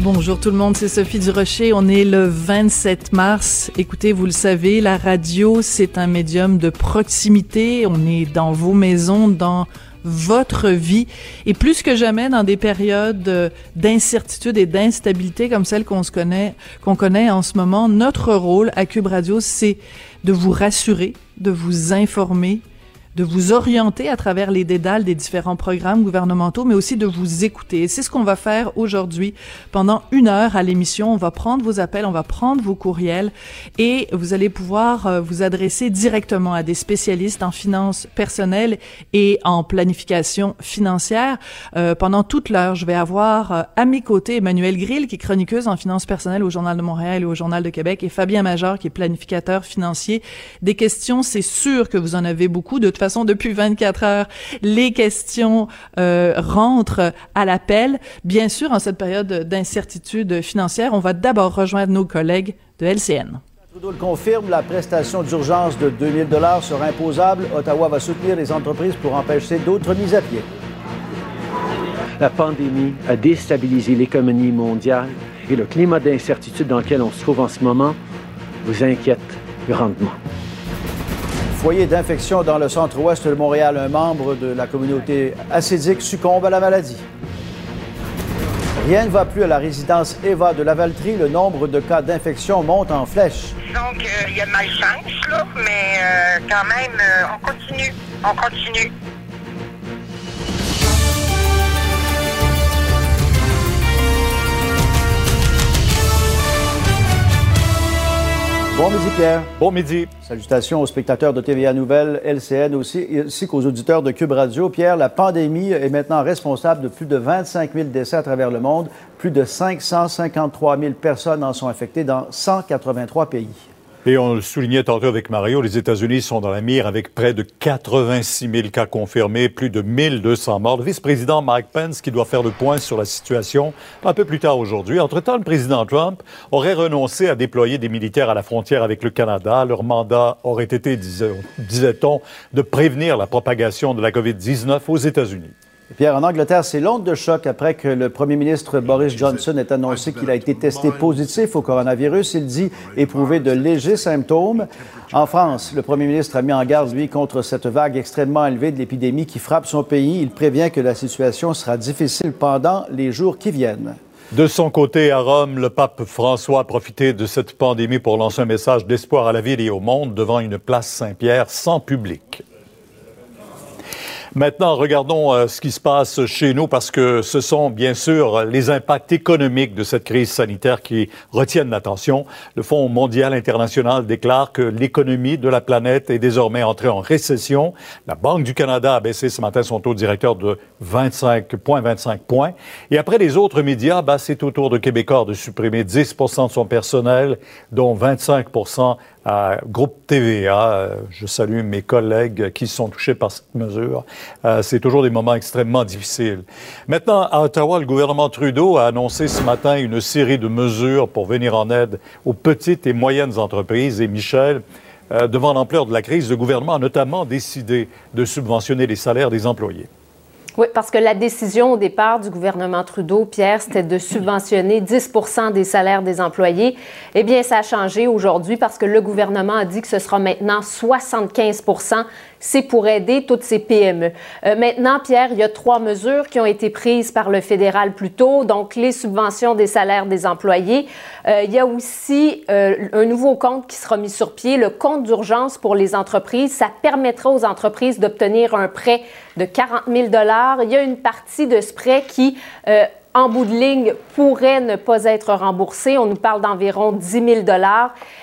Bonjour tout le monde, c'est Sophie Durocher. On est le 27 mars. Écoutez, vous le savez, la radio, c'est un médium de proximité. On est dans vos maisons, dans votre vie. Et plus que jamais, dans des périodes d'incertitude et d'instabilité comme celle qu'on se connaît, qu'on connaît en ce moment, notre rôle à Cube Radio, c'est de vous rassurer, de vous informer, de vous orienter à travers les dédales des différents programmes gouvernementaux, mais aussi de vous écouter. C'est ce qu'on va faire aujourd'hui pendant une heure à l'émission. On va prendre vos appels, on va prendre vos courriels et vous allez pouvoir euh, vous adresser directement à des spécialistes en finances personnelles et en planification financière. Euh, pendant toute l'heure, je vais avoir euh, à mes côtés Emmanuel Grill, qui est chroniqueuse en finances personnelles au Journal de Montréal et au Journal de Québec, et Fabien Major, qui est planificateur financier. Des questions, c'est sûr que vous en avez beaucoup. De façon, depuis 24 heures, les questions euh, rentrent à l'appel. Bien sûr, en cette période d'incertitude financière, on va d'abord rejoindre nos collègues de LCN. Trudeau le confirme, la prestation d'urgence de 2000 dollars sera imposable. Ottawa va soutenir les entreprises pour empêcher d'autres mises à pied. La pandémie a déstabilisé l'économie mondiale et le climat d'incertitude dans lequel on se trouve en ce moment vous inquiète grandement foyer d'infection dans le centre-ouest de Montréal. Un membre de la communauté acédique succombe à la maladie. Rien ne va plus à la résidence Eva de Lavaltrie. Le nombre de cas d'infection monte en flèche. Donc, euh, il y a malchance, là, mais euh, quand même, euh, on continue. On continue. Bon midi, Pierre. Bon midi. Salutations aux spectateurs de TVA Nouvelles, LCN aussi, ainsi qu'aux auditeurs de Cube Radio. Pierre, la pandémie est maintenant responsable de plus de 25 000 décès à travers le monde. Plus de 553 000 personnes en sont affectées dans 183 pays. Et on le soulignait tantôt avec Mario, les États-Unis sont dans la mire avec près de 86 000 cas confirmés, plus de 1200 morts. Le vice-président Mike Pence qui doit faire le point sur la situation un peu plus tard aujourd'hui. Entre-temps, le président Trump aurait renoncé à déployer des militaires à la frontière avec le Canada. Leur mandat aurait été, disait-on, de prévenir la propagation de la COVID-19 aux États-Unis. Pierre, en Angleterre, c'est l'onde de choc après que le premier ministre Boris Johnson ait annoncé qu'il a été testé positif au coronavirus. Il dit éprouver de légers symptômes. En France, le premier ministre a mis en garde, lui, contre cette vague extrêmement élevée de l'épidémie qui frappe son pays. Il prévient que la situation sera difficile pendant les jours qui viennent. De son côté, à Rome, le pape François a profité de cette pandémie pour lancer un message d'espoir à la ville et au monde devant une place Saint-Pierre sans public. Maintenant, regardons euh, ce qui se passe chez nous parce que ce sont bien sûr les impacts économiques de cette crise sanitaire qui retiennent l'attention. Le Fonds mondial international déclare que l'économie de la planète est désormais entrée en récession. La Banque du Canada a baissé ce matin son taux directeur de 25,25 points. Et après les autres médias, bah, c'est au tour de Québécois de supprimer 10% de son personnel, dont 25 à Groupe TVA. Euh, je salue mes collègues qui sont touchés par cette mesure. Euh, c'est toujours des moments extrêmement difficiles. Maintenant, à Ottawa, le gouvernement Trudeau a annoncé ce matin une série de mesures pour venir en aide aux petites et moyennes entreprises. Et Michel, euh, devant l'ampleur de la crise, le gouvernement a notamment décidé de subventionner les salaires des employés. Oui, parce que la décision au départ du gouvernement Trudeau, Pierre, c'était de subventionner 10 des salaires des employés. Eh bien, ça a changé aujourd'hui parce que le gouvernement a dit que ce sera maintenant 75 c'est pour aider toutes ces PME. Euh, maintenant, Pierre, il y a trois mesures qui ont été prises par le fédéral plus tôt, donc les subventions des salaires des employés. Euh, il y a aussi euh, un nouveau compte qui sera mis sur pied, le compte d'urgence pour les entreprises. Ça permettra aux entreprises d'obtenir un prêt de 40 000 Il y a une partie de ce prêt qui en bout de ligne, pourrait ne pas être remboursée. On nous parle d'environ 10 000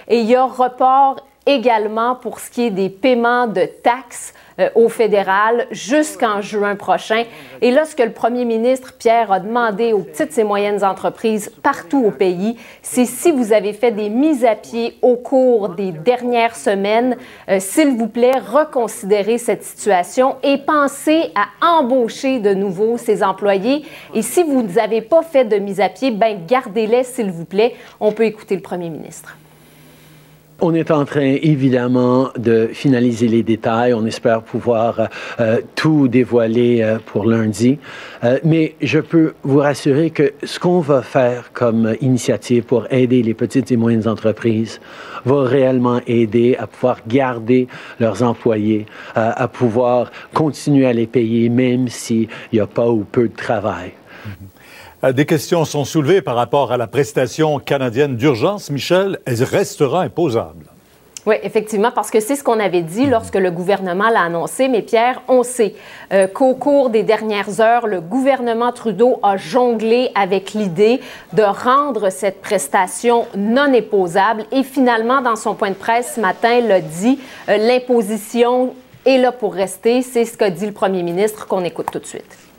Et il y a report également pour ce qui est des paiements de taxes euh, au fédéral jusqu'en juin prochain. Et là, ce que le premier ministre Pierre a demandé aux petites et moyennes entreprises partout au pays, c'est si vous avez fait des mises à pied au cours des dernières semaines, euh, s'il vous plaît, reconsidérez cette situation et pensez à embaucher de nouveau ces employés. Et si vous n'avez pas fait de mise à pied, ben gardez-les, s'il vous plaît. On peut écouter le premier ministre. On est en train, évidemment, de finaliser les détails. On espère pouvoir euh, tout dévoiler euh, pour lundi. Euh, mais je peux vous rassurer que ce qu'on va faire comme initiative pour aider les petites et moyennes entreprises va réellement aider à pouvoir garder leurs employés, à pouvoir continuer à les payer même s'il n'y a pas ou peu de travail. Des questions sont soulevées par rapport à la prestation canadienne d'urgence. Michel, elle restera imposable. Oui, effectivement, parce que c'est ce qu'on avait dit lorsque le gouvernement l'a annoncé. Mais Pierre, on sait euh, qu'au cours des dernières heures, le gouvernement Trudeau a jonglé avec l'idée de rendre cette prestation non imposable. Et finalement, dans son point de presse ce matin, l'a dit, euh, l'imposition est là pour rester. C'est ce qu'a dit le premier ministre qu'on écoute tout de suite.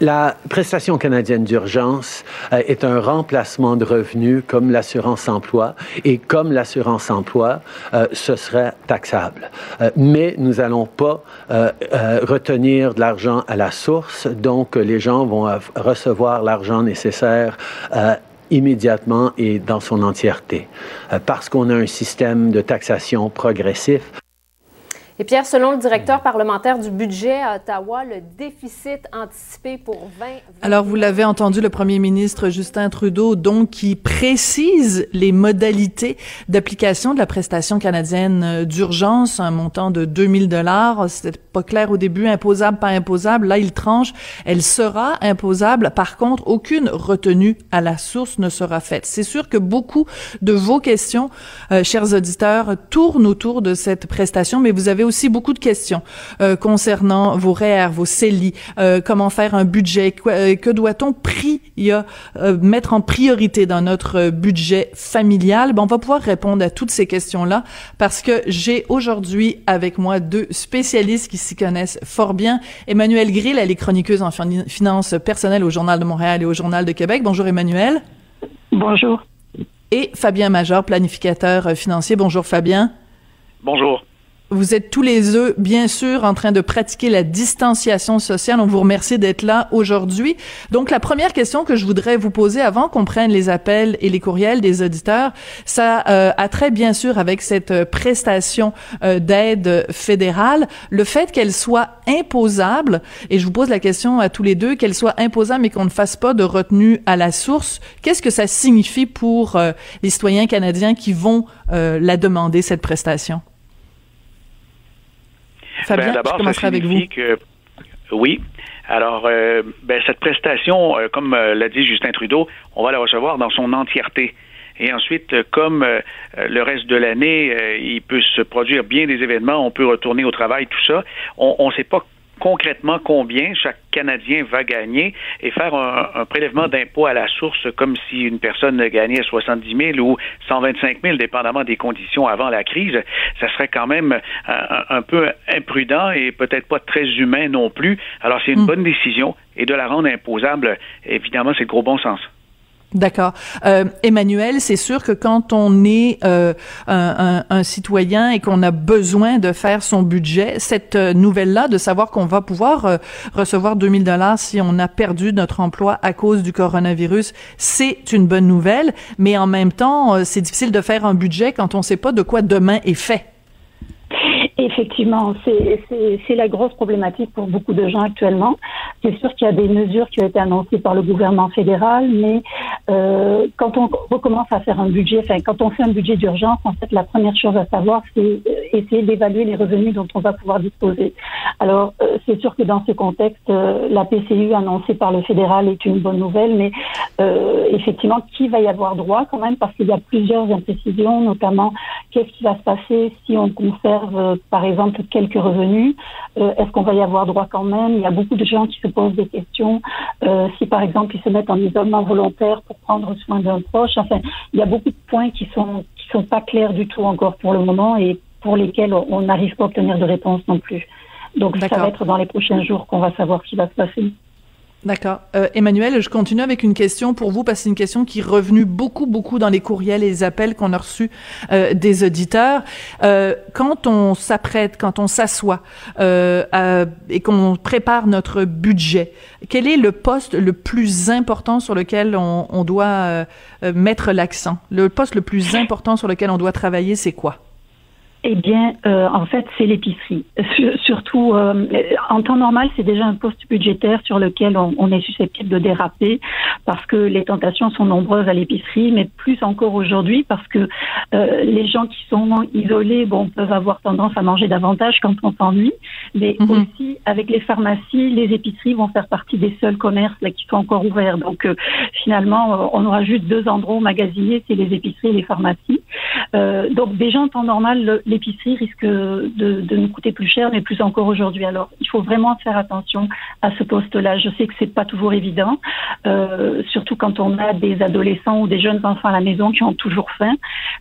La prestation canadienne d'urgence euh, est un remplacement de revenus comme l'assurance emploi et comme l'assurance emploi, euh, ce serait taxable. Euh, mais nous n'allons pas retenir de l'argent à la source, donc les gens vont recevoir l'argent nécessaire immédiatement et dans son entièreté, parce qu'on a un système de taxation progressif. Et Pierre, selon le directeur parlementaire du budget à Ottawa, le déficit anticipé pour 20... Alors, vous l'avez entendu, le premier ministre Justin Trudeau, donc, qui précise les modalités d'application de la prestation canadienne d'urgence, un montant de 2000 dollars. C'était pas clair au début, imposable, pas imposable. Là, il tranche. Elle sera imposable. Par contre, aucune retenue à la source ne sera faite. C'est sûr que beaucoup de vos questions, euh, chers auditeurs, tournent autour de cette prestation, mais vous avez aussi beaucoup de questions euh, concernant vos REER, vos CELI, euh, comment faire un budget, euh, que doit-on mettre en priorité dans notre budget familial? Ben, on va pouvoir répondre à toutes ces questions-là parce que j'ai aujourd'hui avec moi deux spécialistes qui s'y connaissent fort bien. Emmanuel Grill, elle est chroniqueuse en finances personnelles au Journal de Montréal et au Journal de Québec. Bonjour Emmanuel. Bonjour. Et Fabien Major, planificateur financier. Bonjour Fabien. Bonjour. Vous êtes tous les deux, bien sûr, en train de pratiquer la distanciation sociale. On vous remercie d'être là aujourd'hui. Donc, la première question que je voudrais vous poser avant qu'on prenne les appels et les courriels des auditeurs, ça euh, a trait, bien sûr, avec cette prestation euh, d'aide fédérale, le fait qu'elle soit imposable, et je vous pose la question à tous les deux, qu'elle soit imposable mais qu'on ne fasse pas de retenue à la source, qu'est-ce que ça signifie pour euh, les citoyens canadiens qui vont la demander, cette prestation? Fabien, ben, je commencerai avec vous. Que, oui. Alors, euh, ben, cette prestation, euh, comme euh, l'a dit Justin Trudeau, on va la recevoir dans son entièreté. Et ensuite, comme le reste de l'année, il peut se produire bien des événements, on peut retourner au travail, tout ça. On ne sait pas concrètement combien chaque Canadien va gagner et faire un, prélèvement d'impôt à la source comme si une personne gagnait 70 000 ou 125 000, dépendamment des conditions avant la crise, ça serait quand même un, peu imprudent et peut-être pas très humain non plus. Alors c'est une hmm. bonne décision et de la rendre imposable, évidemment, c'est le gros bon sens. D'accord. Euh, Emmanuel, c'est sûr que quand on est euh, un, un, citoyen et qu'on a besoin de faire son budget, cette euh, nouvelle-là, de savoir qu'on va pouvoir euh, recevoir 2000 dollars si on a perdu notre emploi à cause du coronavirus, c'est une bonne nouvelle. Mais en même temps, euh, c'est difficile de faire un budget quand on ne sait pas de quoi demain est fait. Effectivement, c'est la grosse problématique pour beaucoup de gens actuellement. C'est sûr qu'il y a des mesures qui ont été annoncées par le gouvernement fédéral, mais euh, quand on recommence à faire un budget, enfin quand on fait un budget d'urgence, en fait, la première chose à savoir, c'est euh, essayer d'évaluer les revenus dont on va pouvoir disposer. Alors, euh, c'est sûr que dans ce contexte, la PCU annoncée par le fédéral est une bonne nouvelle, mais effectivement, qui va y avoir droit quand même, parce qu'il y a plusieurs imprécisions, notamment qu'est-ce qui va se passer si on conserve, par exemple, quelques revenus Est-ce qu'on va y avoir droit quand même? Il y a beaucoup de gens qui se posent des questions. si, par exemple, ils se mettent en isolement volontaire pour prendre soin d'un proche, enfin, il y a beaucoup de points qui sont qui sont pas clairs du tout encore pour le moment et pour lesquels on n'arrive pas à obtenir de réponse non plus. Donc ça va être dans les prochains jours qu'on va savoir ce qui va se passer. D'accord. Euh, Emmanuel, je continue avec une question pour vous parce que c'est une question qui est revenue beaucoup, beaucoup dans les courriels et les appels qu'on a reçus euh, des auditeurs. Euh, quand on s'apprête, quand on s'assoit euh, et qu'on prépare notre budget, quel est le poste le plus important sur lequel on, on doit euh, mettre l'accent? Le poste le plus important sur lequel on doit travailler, c'est quoi? Eh bien, euh, en fait, c'est l'épicerie. Surtout, euh, en temps normal, c'est déjà un poste budgétaire sur lequel on, est susceptible de déraper parce que les tentations sont nombreuses à l'épicerie, mais plus encore aujourd'hui parce que euh, les gens qui sont isolés, bon, peuvent avoir tendance à manger davantage quand on s'ennuie, mais mhm. aussi avec les pharmacies, les épiceries vont faire partie des seuls commerces là, qui sont encore ouverts. Donc, finalement, on aura juste deux endroits magasiniers, c'est les épiceries et les pharmacies. donc, déjà en temps normal, l'épicerie risque de, nous coûter plus cher, mais plus encore aujourd'hui. Alors, il faut vraiment faire attention à ce poste-là. Je sais que c'est pas toujours évident, euh, surtout quand on a des adolescents ou des jeunes enfants à la maison qui ont toujours faim,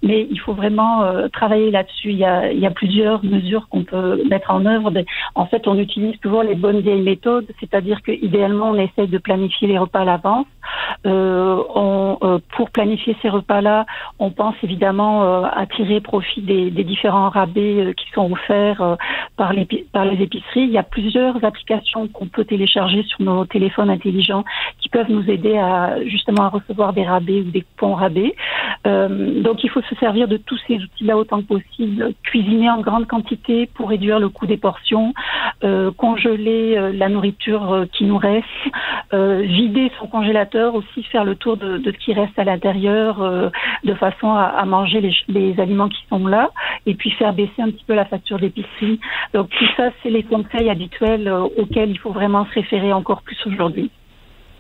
mais il faut vraiment euh, travailler là-dessus. Il y, a, plusieurs mesures qu'on peut mettre en œuvre. En fait, on utilise toujours les bonnes vieilles méthodes, c'est-à-dire que idéalement, on essaie de planifier les repas à l'avance. Euh, pour planifier ces repas-là, on pense évidemment à tirer profit des différents rabais euh, qui sont offerts euh, par les, par les épiceries. Il y a plusieurs applications qu'on peut télécharger sur nos téléphones intelligents qui peuvent nous aider à justement à recevoir des rabais ou des ponts rabais. Euh, donc il faut se servir de tous ces outils-là autant que possible, cuisiner en grande quantité pour réduire le coût des portions, congeler la nourriture qui nous reste, vider son congélateur, aussi faire le tour de, ce qui reste à l'intérieur de façon à, à manger les, les, aliments qui sont là, et puis faire baisser un petit peu la facture d'épicerie. Donc tout ça, c'est les conseils habituels euh, auxquels il faut vraiment se référer encore plus aujourd'hui.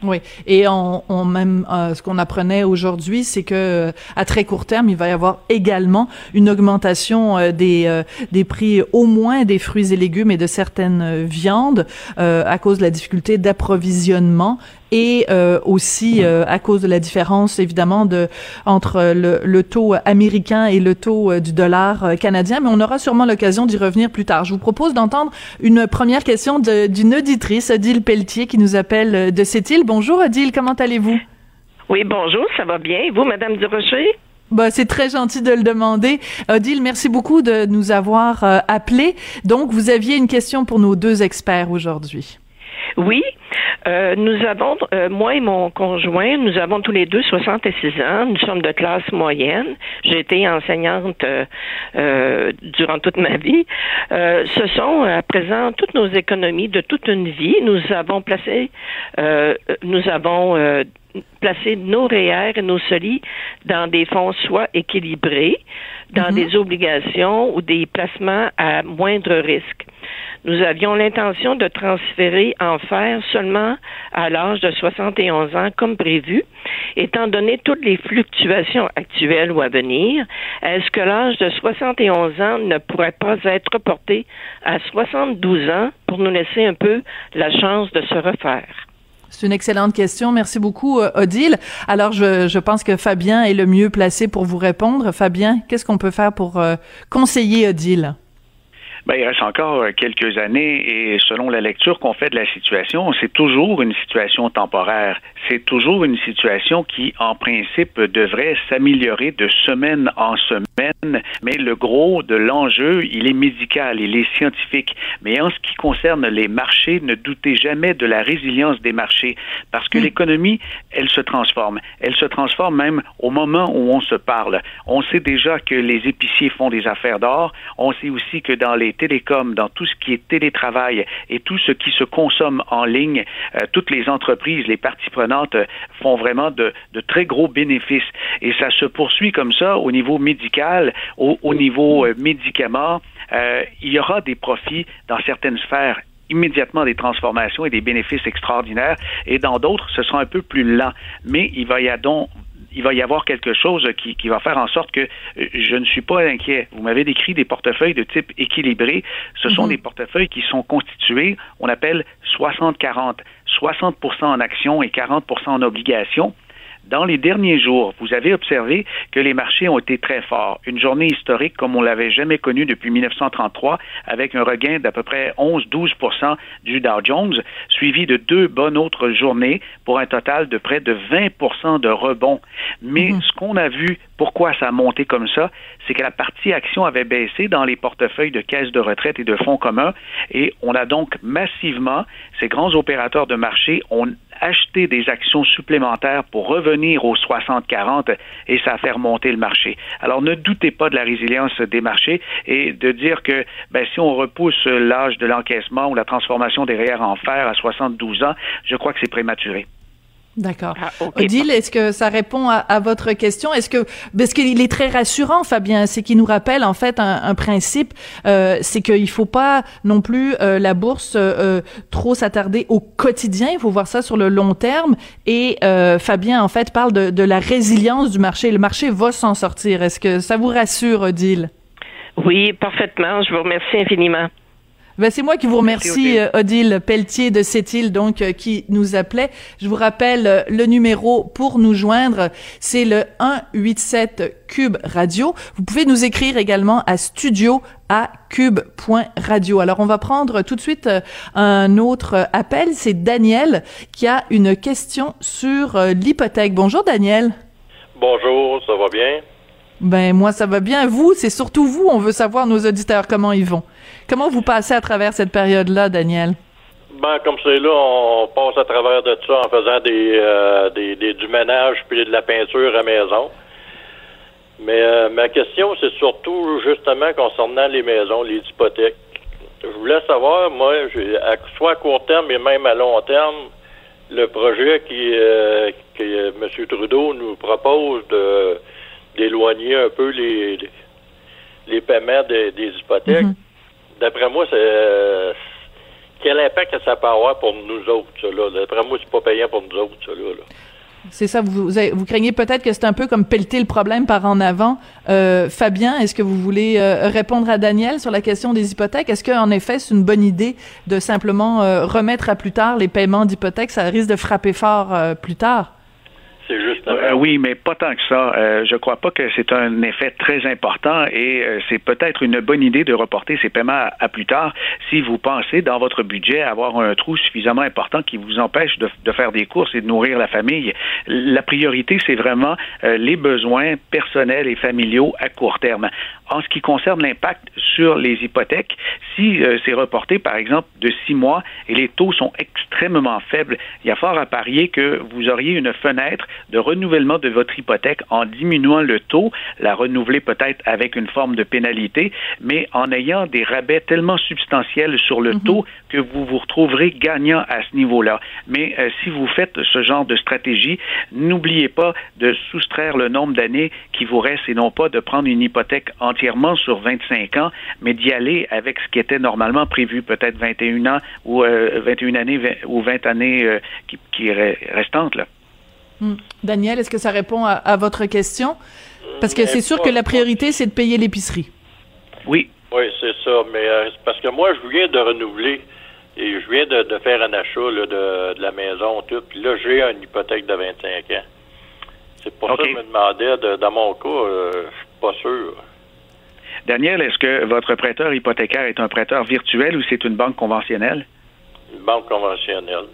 Oui, et on, même euh, ce qu'on apprenait aujourd'hui, c'est que à très court terme, il va y avoir également une augmentation euh, des des prix au moins des fruits et légumes et de certaines viandes à cause de la difficulté d'approvisionnement et euh, aussi euh, à cause de la différence évidemment de entre le, le taux américain et le taux euh, du dollar canadien, mais on aura sûrement l'occasion d'y revenir plus tard. Je vous propose d'entendre une première question d'une auditrice, Odile Pelletier, qui nous appelle de cette île. Bonjour Odile, comment allez-vous? Oui, bonjour, ça va bien. Et vous, Madame Durocher? Bah, c'est très gentil de le demander. Odile, merci beaucoup de nous avoir euh, appelés. Donc, vous aviez une question pour nos deux experts aujourd'hui. Oui, euh, nous avons, euh, moi et mon conjoint, nous avons tous les deux 66 ans. Nous sommes de classe moyenne. J'ai été enseignante euh, durant toute ma vie. ce sont à présent toutes nos économies de toute une vie. Nous avons placé, nous avons placé nos REER et nos SOLI dans des fonds soit équilibrés, dans mhm. des obligations ou des placements à moindre risque. Nous avions l'intention de transférer en faire seulement à l'âge de 71 ans comme prévu. Étant donné toutes les fluctuations actuelles ou à venir, est-ce que l'âge de 71 ans ne pourrait pas être reporté à 72 ans pour nous laisser un peu la chance de se refaire? C'est une excellente question. Merci beaucoup, euh, Odile. Alors, je, je, pense que Fabien est le mieux placé pour vous répondre. Fabien, qu'est-ce qu'on peut faire pour euh, conseiller Odile? Ben, il reste encore euh, quelques années et selon la lecture qu'on fait de la situation, c'est toujours une situation temporaire. C'est toujours une situation qui, en principe, devrait s'améliorer de semaine en semaine, mais le gros de l'enjeu, il est médical, il est scientifique. Mais en ce qui concerne les marchés, ne doutez jamais de la résilience des marchés, parce que hmm. l'économie, elle se transforme. Elle se transforme même au moment où on se parle. On sait déjà que les épiciers font des affaires d'or. On sait aussi que dans les télécoms, dans tout ce qui est télétravail et tout ce qui se consomme en ligne, euh, toutes les entreprises, les parties prenantes euh, font vraiment de, très gros bénéfices. Et ça se poursuit comme ça au niveau médical, au, niveau euh, médicaments, euh, il y aura des profits dans certaines sphères immédiatement des transformations et des bénéfices extraordinaires, et dans d'autres, ce sera un peu plus lent. Mais il va y avoir il va y avoir quelque chose qui, qui, va faire en sorte que euh, je ne suis pas inquiet. Vous m'avez décrit des portefeuilles de type équilibré. Ce sont mhm. des portefeuilles qui sont constitués, on appelle 60-40. 60% en actions et 40% en obligations. Dans les derniers jours, vous avez observé que les marchés ont été très forts. Une journée historique comme on l'avait jamais connue depuis 1933, avec un regain d'à peu près 11-12% du Dow Jones, suivi de deux bonnes autres journées pour un total de près de 20% de rebond. Mais mhm. ce qu'on a vu, pourquoi ça a monté comme ça, c'est que la partie action avait baissé dans les portefeuilles de caisses de retraite et de fonds communs, et on a donc massivement, ces grands opérateurs de marché ont acheter des actions supplémentaires pour revenir aux 60-40 et ça fait remonter le marché. Alors ne doutez pas de la résilience des marchés et de dire que ben, si on repousse l'âge de l'encaissement ou la transformation des REER en fer à 72 ans, je crois que c'est prématuré. D'accord. Ah, Odile, est-ce que ça répond à, votre question? Est-ce que parce qu'il est très rassurant, Fabien, c'est qu'il nous rappelle en fait un, principe, euh, c'est qu'il faut pas non plus euh, la bourse euh, trop s'attarder au quotidien. Il faut voir ça sur le long terme. Et euh, Fabien en fait parle de, de la résilience du marché. Le marché va s'en sortir. Est-ce que ça vous rassure, Odile? Oui, parfaitement. Je vous remercie infiniment. Ben, c'est moi qui vous remercie, euh, Odile. Pelletier de Sept-Îles, donc, euh, qui nous appelait. Je vous rappelle euh, le numéro pour nous joindre. C'est le 187 Cube Radio. Vous pouvez nous écrire également à studio à cube.radio. Alors, on va prendre tout de suite un autre appel. C'est Daniel qui a une question sur l'hypothèque. Bonjour, Daniel. Bonjour, ça va bien? Ben, moi, ça va bien. Vous, c'est surtout vous. On veut savoir, nos auditeurs, comment ils vont. Comment vous passez à travers cette période-là, Daniel? Ben, comme c'est là, on passe à travers de ça en faisant des, euh, des, du ménage puis de la peinture à maison. Mais euh, ma question, c'est surtout justement concernant les maisons, les hypothèques. Je voulais savoir, moi, à, soit à court terme et même à long terme, le projet qui euh, que M. Trudeau nous propose de d'éloigner un peu les, les paiements des hypothèques. Mm-hmm d'après moi, c'est euh, quel impact ça peut avoir pour nous autres, ça, là? D'après moi, c'est pas payant pour nous autres, ça, là. C'est ça, vous, vous, craignez peut-être que c'est un peu comme pelleter le problème par en avant. Euh, Fabien, est-ce que vous voulez euh, répondre à Daniel sur la question des hypothèques? Est-ce qu'en effet, c'est une bonne idée de simplement remettre à plus tard les paiements d'hypothèques? Ça risque de frapper fort plus tard. Euh, oui, mais pas tant que ça. Euh, je crois pas que c'est un effet très important et euh, c'est peut-être une bonne idée de reporter ces paiements à, plus tard si vous pensez dans votre budget avoir un trou suffisamment important qui vous empêche de, de faire des courses et de nourrir la famille. La priorité, c'est vraiment les besoins personnels et familiaux à court terme. En ce qui concerne l'impact sur les hypothèques, si c'est reporté, par exemple, de six mois et les taux sont extrêmement faibles, il y a fort à parier que vous auriez une fenêtre de renouvellement de votre hypothèque en diminuant le taux, la renouveler peut-être avec une forme de pénalité, mais en ayant des rabais tellement substantiels sur le mhm. taux que vous vous retrouverez gagnant à ce niveau-là. Mais euh, si vous faites ce genre de stratégie, n'oubliez pas de soustraire le nombre d'années qui vous reste et non pas de prendre une hypothèque entièrement sur 25 ans, mais d'y aller avec ce qui était normalement prévu, peut-être 21 ans ou 21 euh, années ou 20 années euh, qui, qui restantes. Là. Hmm. Daniel, est-ce que ça répond à, votre question? Parce que c'est sûr que la priorité, c'est de payer l'épicerie. Oui. Oui, c'est ça. Mais euh, parce que moi, je viens de renouveler et je viens de, faire un achat de, la maison, tout. Puis là, j'ai une hypothèque de 25 ans. C'est pour ça que je me demandais, dans mon cas, euh, je suis pas sûr. Daniel, est-ce que votre prêteur hypothécaire est un prêteur virtuel ou c'est une banque conventionnelle? Une banque conventionnelle.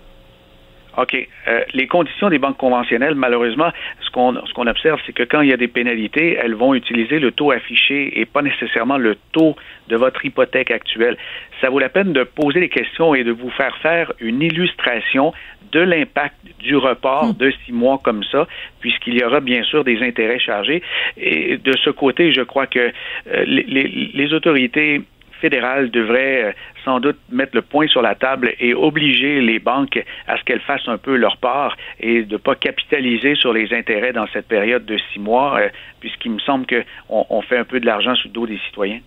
OK. Euh, les conditions des banques conventionnelles, malheureusement, ce qu'on ce qu'on observe, c'est que quand il y a des pénalités, elles vont utiliser le taux affiché et pas nécessairement le taux de votre hypothèque actuelle. Ça vaut la peine de poser les questions et de vous faire faire une illustration de l'impact du report hmm. de six mois comme ça, puisqu'il y aura bien sûr des intérêts chargés. Et de ce côté, je crois que euh, les, les autorités fédérale devrait euh, sans doute mettre le point sur la table et obliger les banques à ce qu'elles fassent un peu leur part et de ne pas capitaliser sur les intérêts dans cette période de six mois, euh, puisqu'il me semble qu'on on fait un peu de l'argent sous le dos des citoyens.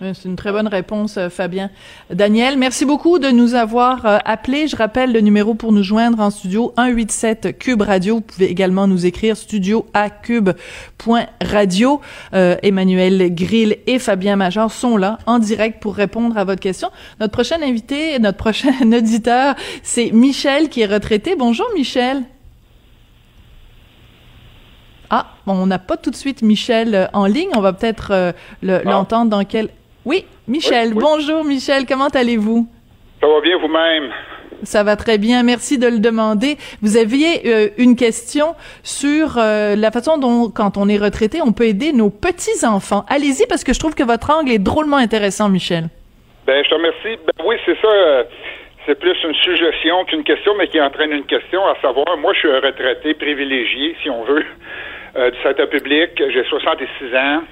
C'est une très bonne réponse, euh, Fabien. Daniel, merci beaucoup de nous avoir euh, appelés. Je rappelle le numéro pour nous joindre en studio 187 Cube Radio. Vous pouvez également nous écrire studio à cube.radio. Euh, Emmanuel Grill et Fabien Major sont là en direct pour répondre à votre question. Notre prochain invité, notre prochain auditeur, c'est Michel qui est retraité. Bonjour Michel. Ah, bon, on n'a pas tout de suite Michel en ligne. On va peut-être ah. l'entendre dans quel oui, Michel. Bonjour, Michel. Comment allez-vous? Ça va bien vous-même? Ça va très bien. Merci de le demander. Vous aviez euh, une question sur euh, la façon dont, quand on est retraité, on peut aider nos petits-enfants. Allez-y, parce que je trouve que votre angle est drôlement intéressant, Michel. Ben, je te remercie. Ben, oui, c'est ça. Euh, c'est plus une suggestion qu'une question, mais qui entraîne une question, à savoir, moi, je suis un retraité privilégié, si on veut, du secteur public. J'ai 66 ans.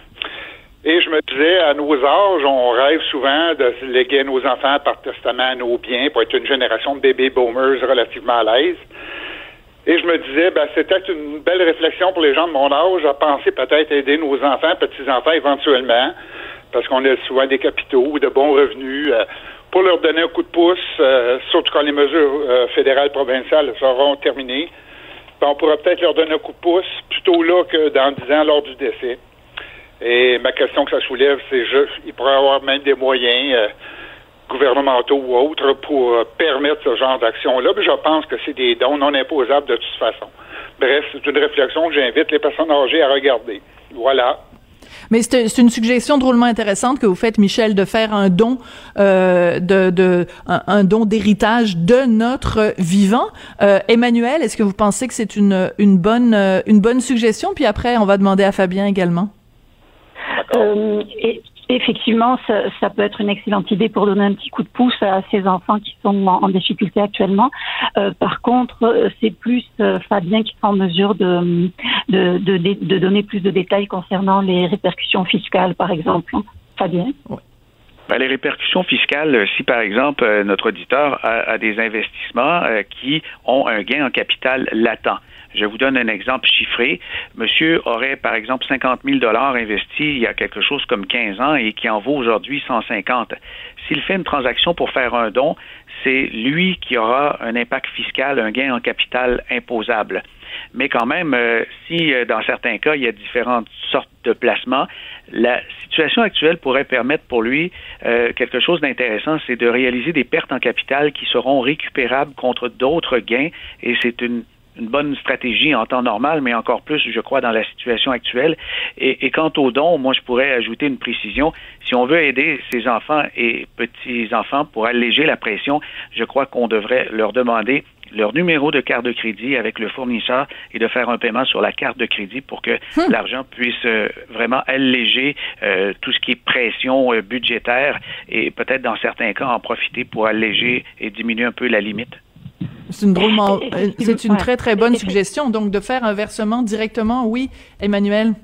Et je me disais, à nos âges, on rêve souvent de léguer nos enfants par testament à nos biens pour être une génération de bébés boomers relativement à l'aise. Et je me disais, ben, c'était une belle réflexion pour les gens de mon âge à penser peut-être aider nos enfants, petits-enfants éventuellement, parce qu'on a souvent des capitaux ou de bons revenus, euh, pour leur donner un coup de pouce, euh, surtout quand les mesures euh, fédérales provinciales seront terminées. Ben, on pourra peut-être leur donner un coup de pouce plutôt là que dans dix ans lors du décès. Et ma question que ça soulève, c'est juste, il pourrait y avoir même des moyens euh, gouvernementaux ou autres pour euh, permettre ce genre d'action-là. Mais je pense que c'est des dons non imposables de toute façon. Bref, c'est une réflexion que j'invite les personnes âgées à regarder. Voilà. Mais c'est une suggestion drôlement intéressante que vous faites, Michel, de faire un don, euh, de, de un, don d'héritage de notre vivant. Emmanuel, est-ce que vous pensez que c'est une, une bonne une bonne suggestion? Puis après, on va demander à Fabien également. Euh, et, effectivement, ça, ça, peut être une excellente idée pour donner un petit coup de pouce à ces enfants qui sont en, difficulté actuellement. Euh, par contre, euh, c'est plus euh, Fabien qui sera en mesure de, de, de, de, donner plus de détails concernant les répercussions fiscales, par exemple. Fabien? Ben, les répercussions fiscales, si par exemple notre auditeur a, a des investissements qui ont un gain en capital latent, je vous donne un exemple chiffré. Monsieur aurait, par exemple, 50 000 dollars investis il y a quelque chose comme 15 ans et qui en vaut aujourd'hui 150. S'il fait une transaction pour faire un don, c'est lui qui aura un impact fiscal, un gain en capital imposable. Mais quand même, euh, si euh, dans certains cas, il y a différentes sortes de placements, la situation actuelle pourrait permettre pour lui euh, quelque chose d'intéressant, c'est de réaliser des pertes en capital qui seront récupérables contre d'autres gains, et c'est une une bonne stratégie en temps normal, mais encore plus, je crois, dans la situation actuelle. Et, quant aux dons, moi, je pourrais ajouter une précision. Si on veut aider ces enfants et petits-enfants pour alléger la pression, je crois qu'on devrait leur demander leur numéro de carte de crédit avec le fournisseur et de faire un paiement sur la carte de crédit pour que hmm. l'argent puisse euh, vraiment alléger euh, tout ce qui est pression euh, budgétaire et peut-être dans certains cas en profiter pour alléger et diminuer un peu la limite. C'est une drôlement, euh, c'est une très très bonne suggestion. Donc de faire un versement directement, oui, Emmanuel.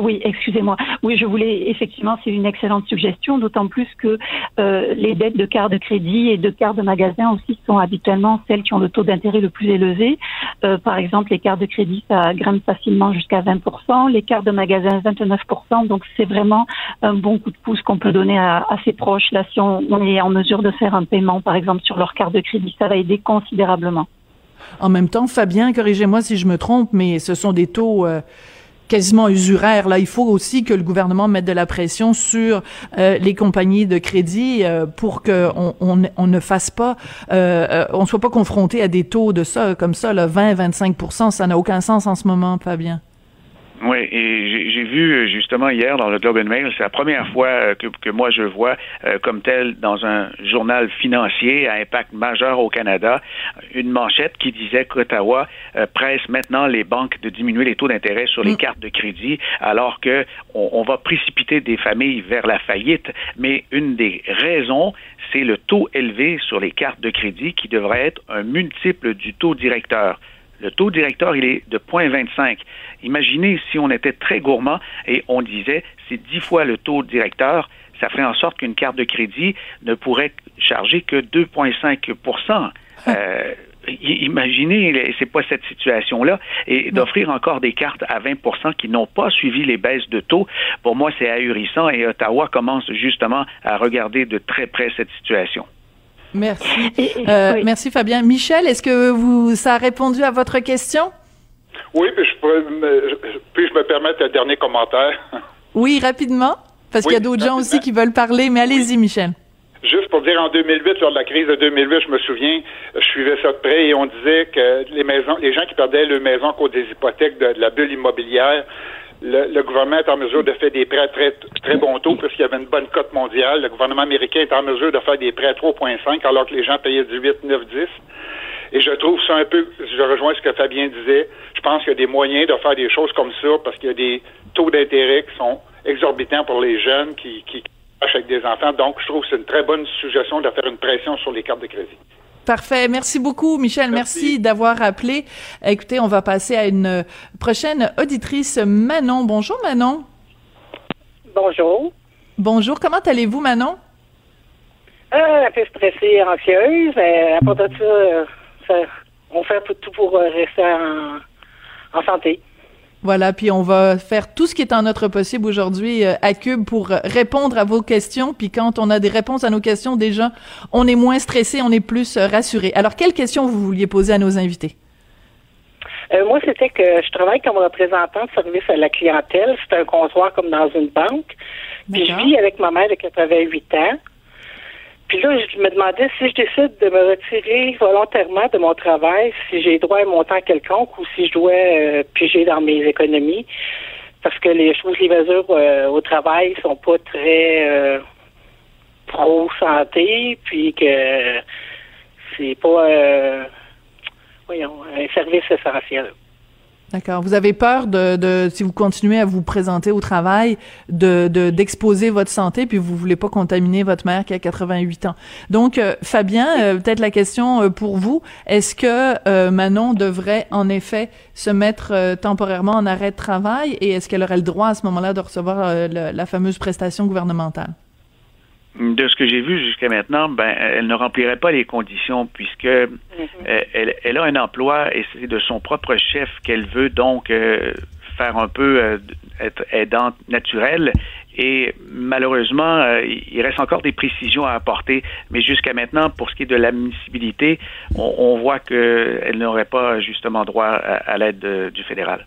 Oui, excusez-moi. Oui, je voulais effectivement, c'est une excellente suggestion, d'autant plus que euh, les dettes de cartes de crédit et de cartes de magasin aussi sont habituellement celles qui ont le taux d'intérêt le plus élevé. Euh, par exemple, les cartes de crédit, ça grimpe facilement jusqu'à 20%, les cartes de magasin 29%. Donc, c'est vraiment un bon coup de pouce qu'on peut donner à, ses proches. Là, si on, on est en mesure de faire un paiement, par exemple, sur leur carte de crédit, ça va aider considérablement. En même temps, Fabien, corrigez-moi si je me trompe, mais ce sont des taux euh, quasiment usuraire. Là, il faut aussi que le gouvernement mette de la pression sur euh, les compagnies de crédit euh, pour que on, on, ne fasse pas, euh, euh on soit pas confronté à des taux de ça comme ça, là, 20-25% Ça n'a aucun sens en ce moment, Fabien. Oui, et j'ai vu euh, justement hier dans le Globe and Mail, c'est la première fois euh, que, que moi je vois euh, comme tel dans un journal financier à impact majeur au Canada une manchette qui disait qu'Ottawa presse maintenant les banques de diminuer les taux d'intérêt sur les mm. cartes de crédit alors que on, on va précipiter des familles vers la faillite. Mais une des raisons, c'est le taux élevé sur les cartes de crédit qui devrait être un multiple du taux directeur. Le taux directeur, il est de 0,25. Imaginez si on était très gourmand et on disait c'est 10 fois le taux directeur, ça ferait en sorte qu'une carte de crédit ne pourrait charger que 2,5% euh, imaginez, c'est pas cette situation-là, et d'offrir encore des cartes à 20% qui n'ont pas suivi les baisses de taux, pour moi, c'est ahurissant et Ottawa commence justement à regarder de très près cette situation. Merci. Euh, merci Fabien. Michel, est-ce que vous, ça a répondu à votre question? Oui, puis je, me, puis je me permettre un dernier commentaire? Oui, rapidement, parce qu'il y a d'autres gens aussi qui veulent parler, mais allez-y, Michel. Juste pour dire, en 2008, lors de la crise de 2008, je me souviens, je suivais ça de près et on disait que les maisons, les gens qui perdaient leur maison à cause des hypothèques de, la bulle immobilière, le, gouvernement est en mesure de faire des prêts à très, très bon taux parce qu'il y avait une bonne cote mondiale. Le gouvernement américain est en mesure de faire des prêts à 3,5 alors que les gens payaient du 8, 9, 10. Et je trouve ça un peu, je rejoins ce que Fabien disait, je pense qu'il y a des moyens de faire des choses comme ça parce qu'il y a des taux d'intérêt qui sont exorbitants pour les jeunes qui, qui avec des enfants. Donc, je trouve que c'est une très bonne suggestion de faire une pression sur les cartes de crédit. Parfait. Merci beaucoup, Michel. Merci, d'avoir appelé. Écoutez, on va passer à une prochaine auditrice, Manon. Bonjour, Manon. Bonjour. Bonjour. Comment allez-vous, Manon? Euh, un peu stressée, anxieuse. Mais à part de ça, on fait tout pour rester en santé. Voilà, puis on va faire tout ce qui est en notre possible aujourd'hui euh, à Cube pour répondre à vos questions. Puis quand on a des réponses à nos questions, déjà, on est moins stressé, on est plus euh, rassuré. Alors, quelles questions vous vouliez poser à nos invités? Euh, moi, c'était que je travaille comme représentant de service à la clientèle. C'est un comptoir comme dans une banque. Puis je vis avec ma mère de 88 ans. Puis là, je me demandais si je décide de me retirer volontairement de mon travail, si j'ai droit à un montant quelconque ou si je dois euh, piger dans mes économies. Parce que les choses, les mesures euh, au travail sont pas très euh, pro-santé, puis que c'est pas voyons, un service essentiel. D'accord. Vous avez peur de, de, si vous continuez à vous présenter au travail, de d'exposer votre santé, puis vous voulez pas contaminer votre mère qui a 88 ans. Donc, euh, Fabien, euh, peut-être la question euh, pour vous est-ce que Manon devrait en effet se mettre temporairement en arrêt de travail, et est-ce qu'elle aurait le droit à ce moment-là de recevoir la fameuse prestation gouvernementale? De ce que j'ai vu jusqu'à maintenant, ben, elle ne remplirait pas les conditions puisque euh, elle, elle, a un emploi et c'est de son propre chef qu'elle veut donc euh, faire un peu euh, être aidante naturelle. Et malheureusement, il reste encore des précisions à apporter. Mais jusqu'à maintenant, pour ce qui est de l'admissibilité, on, on, voit qu'elle n'aurait pas justement droit à l'aide du fédéral.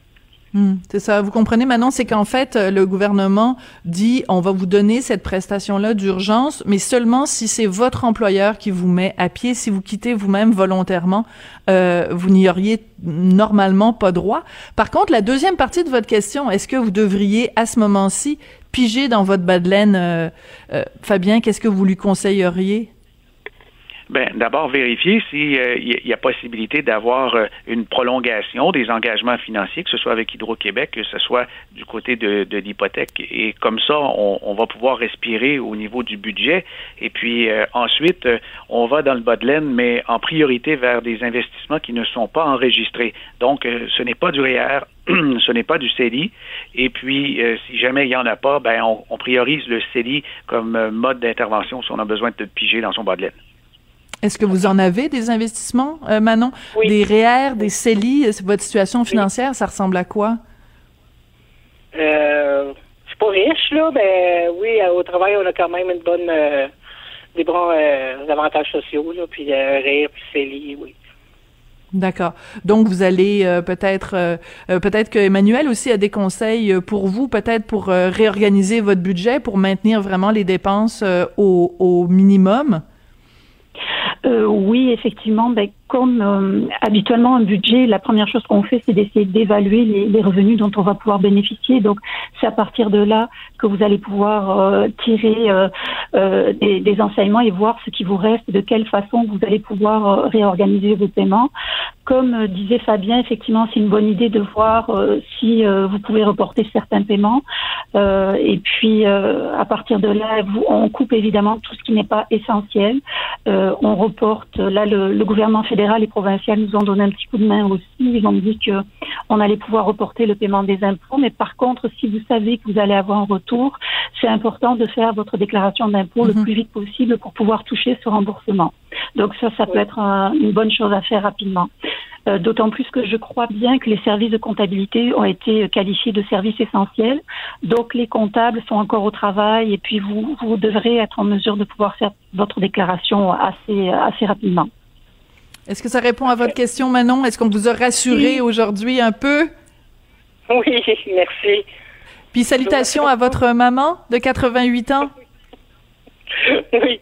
Hmm, c'est ça. Vous comprenez maintenant, c'est qu'en fait, euh, le gouvernement dit on va vous donner cette prestation-là d'urgence, mais seulement si c'est votre employeur qui vous met à pied. Si vous quittez vous-même volontairement, euh, vous n'y auriez normalement pas droit. Par contre, la deuxième partie de votre question, est-ce que vous devriez à ce moment-ci piger dans votre bas de laine, euh, Fabien Qu'est-ce que vous lui conseilleriez? Ben, d'abord vérifier s'il euh, y a possibilité d'avoir euh, une prolongation des engagements financiers, que ce soit avec Hydro-Québec, que ce soit du côté de, l'hypothèque. Et comme ça, on, va pouvoir respirer au niveau du budget. Et puis euh, ensuite, on va dans le bas de laine, mais en priorité vers des investissements qui ne sont pas enregistrés. Donc, ce n'est pas du REER, ce n'est pas du CELI. Et puis, si jamais il n'y en a pas, ben, on, on priorise le CELI comme mode d'intervention si on a besoin de piger dans son bas de laine. Est-ce que vous en avez des investissements, euh, Manon? Des REER, des CELI? Votre situation financière, ça ressemble à quoi? Euh, je suis pas riche, là, mais oui, au travail, on a quand même une bonne, euh, des bons euh, avantages sociaux, là, puis REER, puis CELI, oui. D'accord. Donc vous allez peut-être peut-être que Emmanuel aussi a des conseils pour vous, peut-être pour réorganiser votre budget pour maintenir vraiment les dépenses au, au minimum. Euh, oui, effectivement, ben, comme euh, habituellement un budget, la première chose qu'on fait, c'est d'essayer d'évaluer les, les, revenus dont on va pouvoir bénéficier. Donc, c'est à partir de là que vous allez pouvoir euh, tirer euh, des, des, enseignements et voir ce qui vous reste, de quelle façon vous allez pouvoir réorganiser vos paiements. Comme disait Fabien, effectivement, c'est une bonne idée de voir si vous pouvez reporter certains paiements. et puis, à partir de là, vous, on coupe évidemment tout ce qui n'est pas essentiel. Euh, on reporte. Là, le, le, gouvernement fédéral et provincial nous ont donné un petit coup de main aussi. Ils ont dit que on allait pouvoir reporter le paiement des impôts. Mais par contre, si vous savez que vous allez avoir un retour, c'est important de faire votre déclaration d'impôt le mhm. plus vite possible pour pouvoir toucher ce remboursement. Donc ça, ça peut être une bonne chose à faire rapidement. Euh, d'autant plus que je crois bien que les services de comptabilité ont été qualifiés de services essentiels. Donc les comptables sont encore au travail et puis vous, vous devrez être en mesure de pouvoir faire votre déclaration assez, assez rapidement. Est-ce que ça répond à votre question, Manon? Est-ce qu'on vous a rassuré aujourd'hui un peu? Oui, merci. Puis salutations à votre maman de 88 ans. Oui.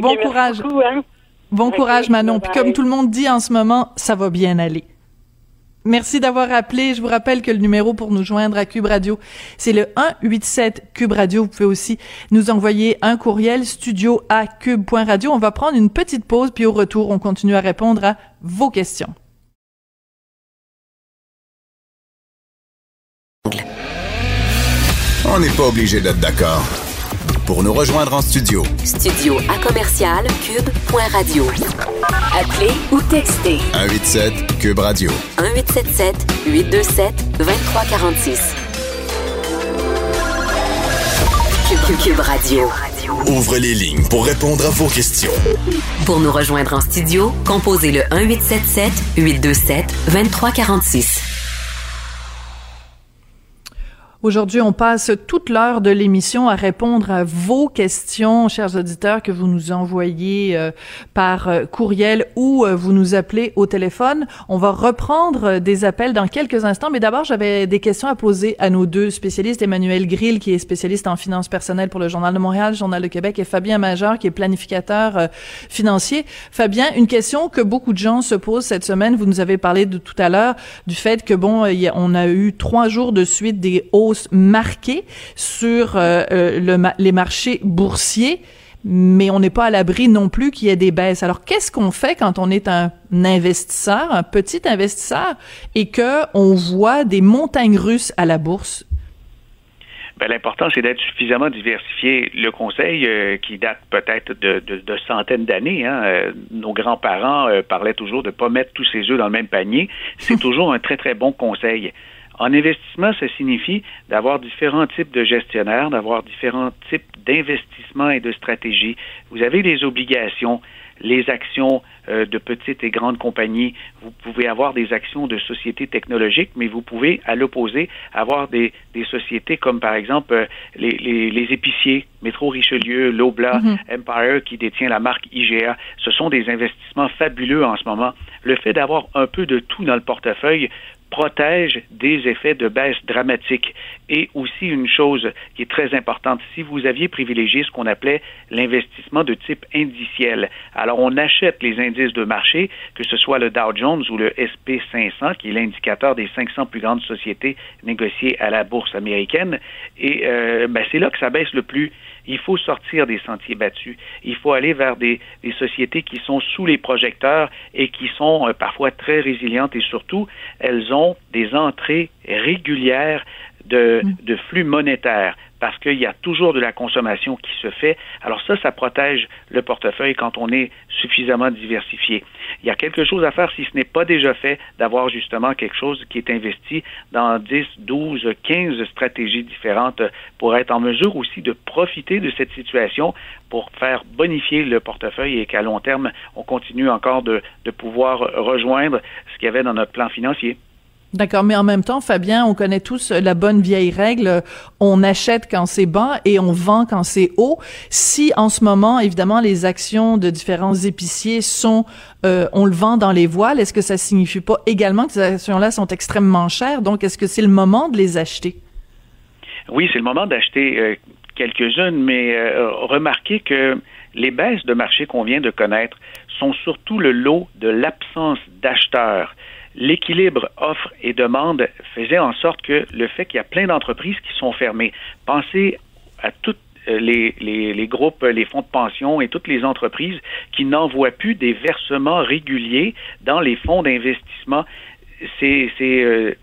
Bon courage. Hein. Bon courage, Manon. Puis comme tout le monde dit en ce moment, ça va bien aller. Merci d'avoir appelé. Je vous rappelle que le numéro pour nous joindre à Cube Radio, c'est le 187 Cube Radio. Vous pouvez aussi nous envoyer un courriel studio à cube.radio. On va prendre une petite pause, puis au retour, on continue à répondre à vos questions. On n'est pas obligé d'être d'accord. Pour nous rejoindre en studio. Studio à commercial cube.radio. Appelez ou textez. 187 cube radio. 1877 827 2346. Cube, cube radio. Ouvre les lignes pour répondre à vos questions. Pour nous rejoindre en studio, composez le 1877 827 2346. Aujourd'hui, on passe toute l'heure de l'émission à répondre à vos questions, chers auditeurs, que vous nous envoyez euh, par euh, courriel ou euh, vous nous appelez au téléphone. On va reprendre des appels dans quelques instants, mais d'abord, j'avais des questions à poser à nos deux spécialistes, Emmanuel Grill, qui est spécialiste en finances personnelles pour le Journal de Montréal, Journal de Québec, et Fabien Major, qui est planificateur financier. Fabien, une question que beaucoup de gens se posent cette semaine, vous nous avez parlé de tout à l'heure, du fait que, bon, on a eu trois jours de suite des hauts marquée sur euh, euh, les marchés boursiers, mais on n'est pas à l'abri non plus qu'il y ait des baisses. Alors, qu'est-ce qu'on fait quand on est un investisseur, un petit investisseur, et que on voit des montagnes russes à la bourse? Ben, l'important, c'est d'être suffisamment diversifié. Le conseil, euh, qui date peut-être de, centaines d'années, hein, nos grands-parents parlaient toujours de ne pas mettre tous ses œufs dans le même panier. C'est toujours un très, très bon conseil. En investissement, ça signifie d'avoir différents types de gestionnaires, d'avoir différents types d'investissements et de stratégies. Vous avez les obligations, les actions euh, de petites et grandes compagnies. Vous pouvez avoir des actions de sociétés technologiques, mais vous pouvez, à l'opposé, avoir des, sociétés comme par exemple euh, les, épiciers, Métro Richelieu, Lobla, mhm. Empire, qui détient la marque IGA. Ce sont des investissements fabuleux en ce moment. Le fait d'avoir un peu de tout dans le portefeuille protège des effets de baisse dramatique. Et aussi une chose qui est très importante, si vous aviez privilégié ce qu'on appelait l'investissement de type indiciel, alors on achète les indices de marché, que ce soit le Dow Jones ou le SP 500, qui est l'indicateur des 500 plus grandes sociétés négociées à la bourse américaine, et euh, ben, c'est là que ça baisse le plus. Il faut sortir des sentiers battus. Il faut aller vers des, sociétés qui sont sous les projecteurs et qui sont euh, parfois très résilientes et surtout, elles ont des entrées régulières de, mm. de flux monétaires parce qu'il y a toujours de la consommation qui se fait. Alors ça, ça protège le portefeuille quand on est suffisamment diversifié. Il y a quelque chose à faire si ce n'est pas déjà fait, d'avoir justement quelque chose qui est investi dans 10, 12, 15 stratégies différentes pour être en mesure aussi de profiter de cette situation pour faire bonifier le portefeuille et qu'à long terme, on continue encore de, de pouvoir rejoindre ce qu'il y avait dans notre plan financier. D'accord, mais en même temps, Fabien, on connaît tous la bonne vieille règle, on achète quand c'est bas et on vend quand c'est haut. Si en ce moment, évidemment, les actions de différents épiciers sont, euh, on le vend dans les voiles, est-ce que ça signifie pas également que ces actions-là sont extrêmement chères? Donc, est-ce que c'est le moment de les acheter? Oui, c'est le moment d'acheter euh, quelques-unes, mais euh, remarquez que les baisses de marché qu'on vient de connaître sont surtout le lot de l'absence d'acheteurs l'équilibre offre et demande faisait en sorte que le fait qu'il y a plein d'entreprises qui sont fermées, pensez à toutes euh, les, groupes, les fonds de pension et toutes les entreprises qui n'envoient plus des versements réguliers dans les fonds d'investissement. Euh,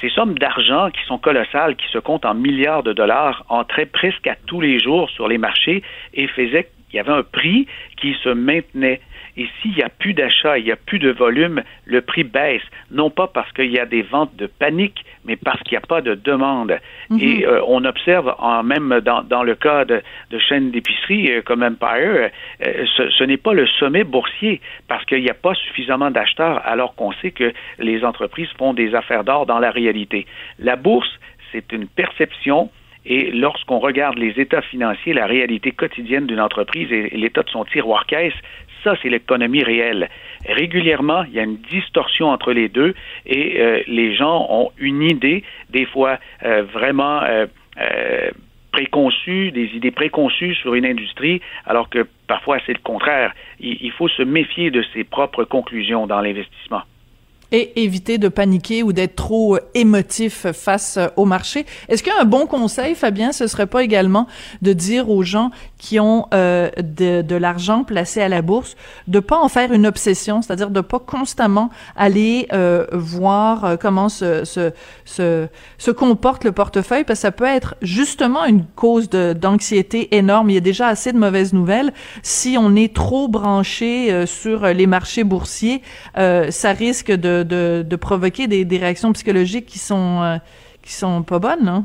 ces sommes d'argent qui sont colossales, qui se comptent en milliards de dollars, entraient presque à tous les jours sur les marchés et faisaient il y avait un prix qui se maintenait. Et s'il n'y a plus d'achat, il n'y a plus de volume, le prix baisse. Non pas parce qu'il y a des ventes de panique, mais parce qu'il n'y a pas de demande. Mhm. Et euh, on observe, en, même dans, dans le cas de, de chaînes d'épicerie euh, comme Empire, euh, ce, ce n'est pas le sommet boursier parce qu'il n'y a pas suffisamment d'acheteurs alors qu'on sait que les entreprises font des affaires d'or dans la réalité. La bourse, c'est une perception et lorsqu'on regarde les états financiers, la réalité quotidienne d'une entreprise et l'état de son tiroir caisse, ça, c'est l'économie réelle. Régulièrement, il y a une distorsion entre les deux et euh, les gens ont une idée, des fois euh, vraiment euh, préconçue, des idées préconçues sur une industrie, alors que parfois c'est le contraire. il faut se méfier de ses propres conclusions dans l'investissement et éviter de paniquer ou d'être trop euh, émotif face euh, au marché. Est-ce qu'un bon conseil, Fabien, ce serait pas également de dire aux gens qui ont euh, de, de l'argent placé à la bourse de pas en faire une obsession, c'est-à-dire de pas constamment aller euh, voir euh, comment se, se, se, se, comporte le portefeuille, parce que ça peut être justement une cause d'anxiété énorme. Il y a déjà assez de mauvaises nouvelles. Si on est trop branché sur les marchés boursiers, ça risque de de, provoquer des, réactions psychologiques qui sont euh, qui sont pas bonnes, non?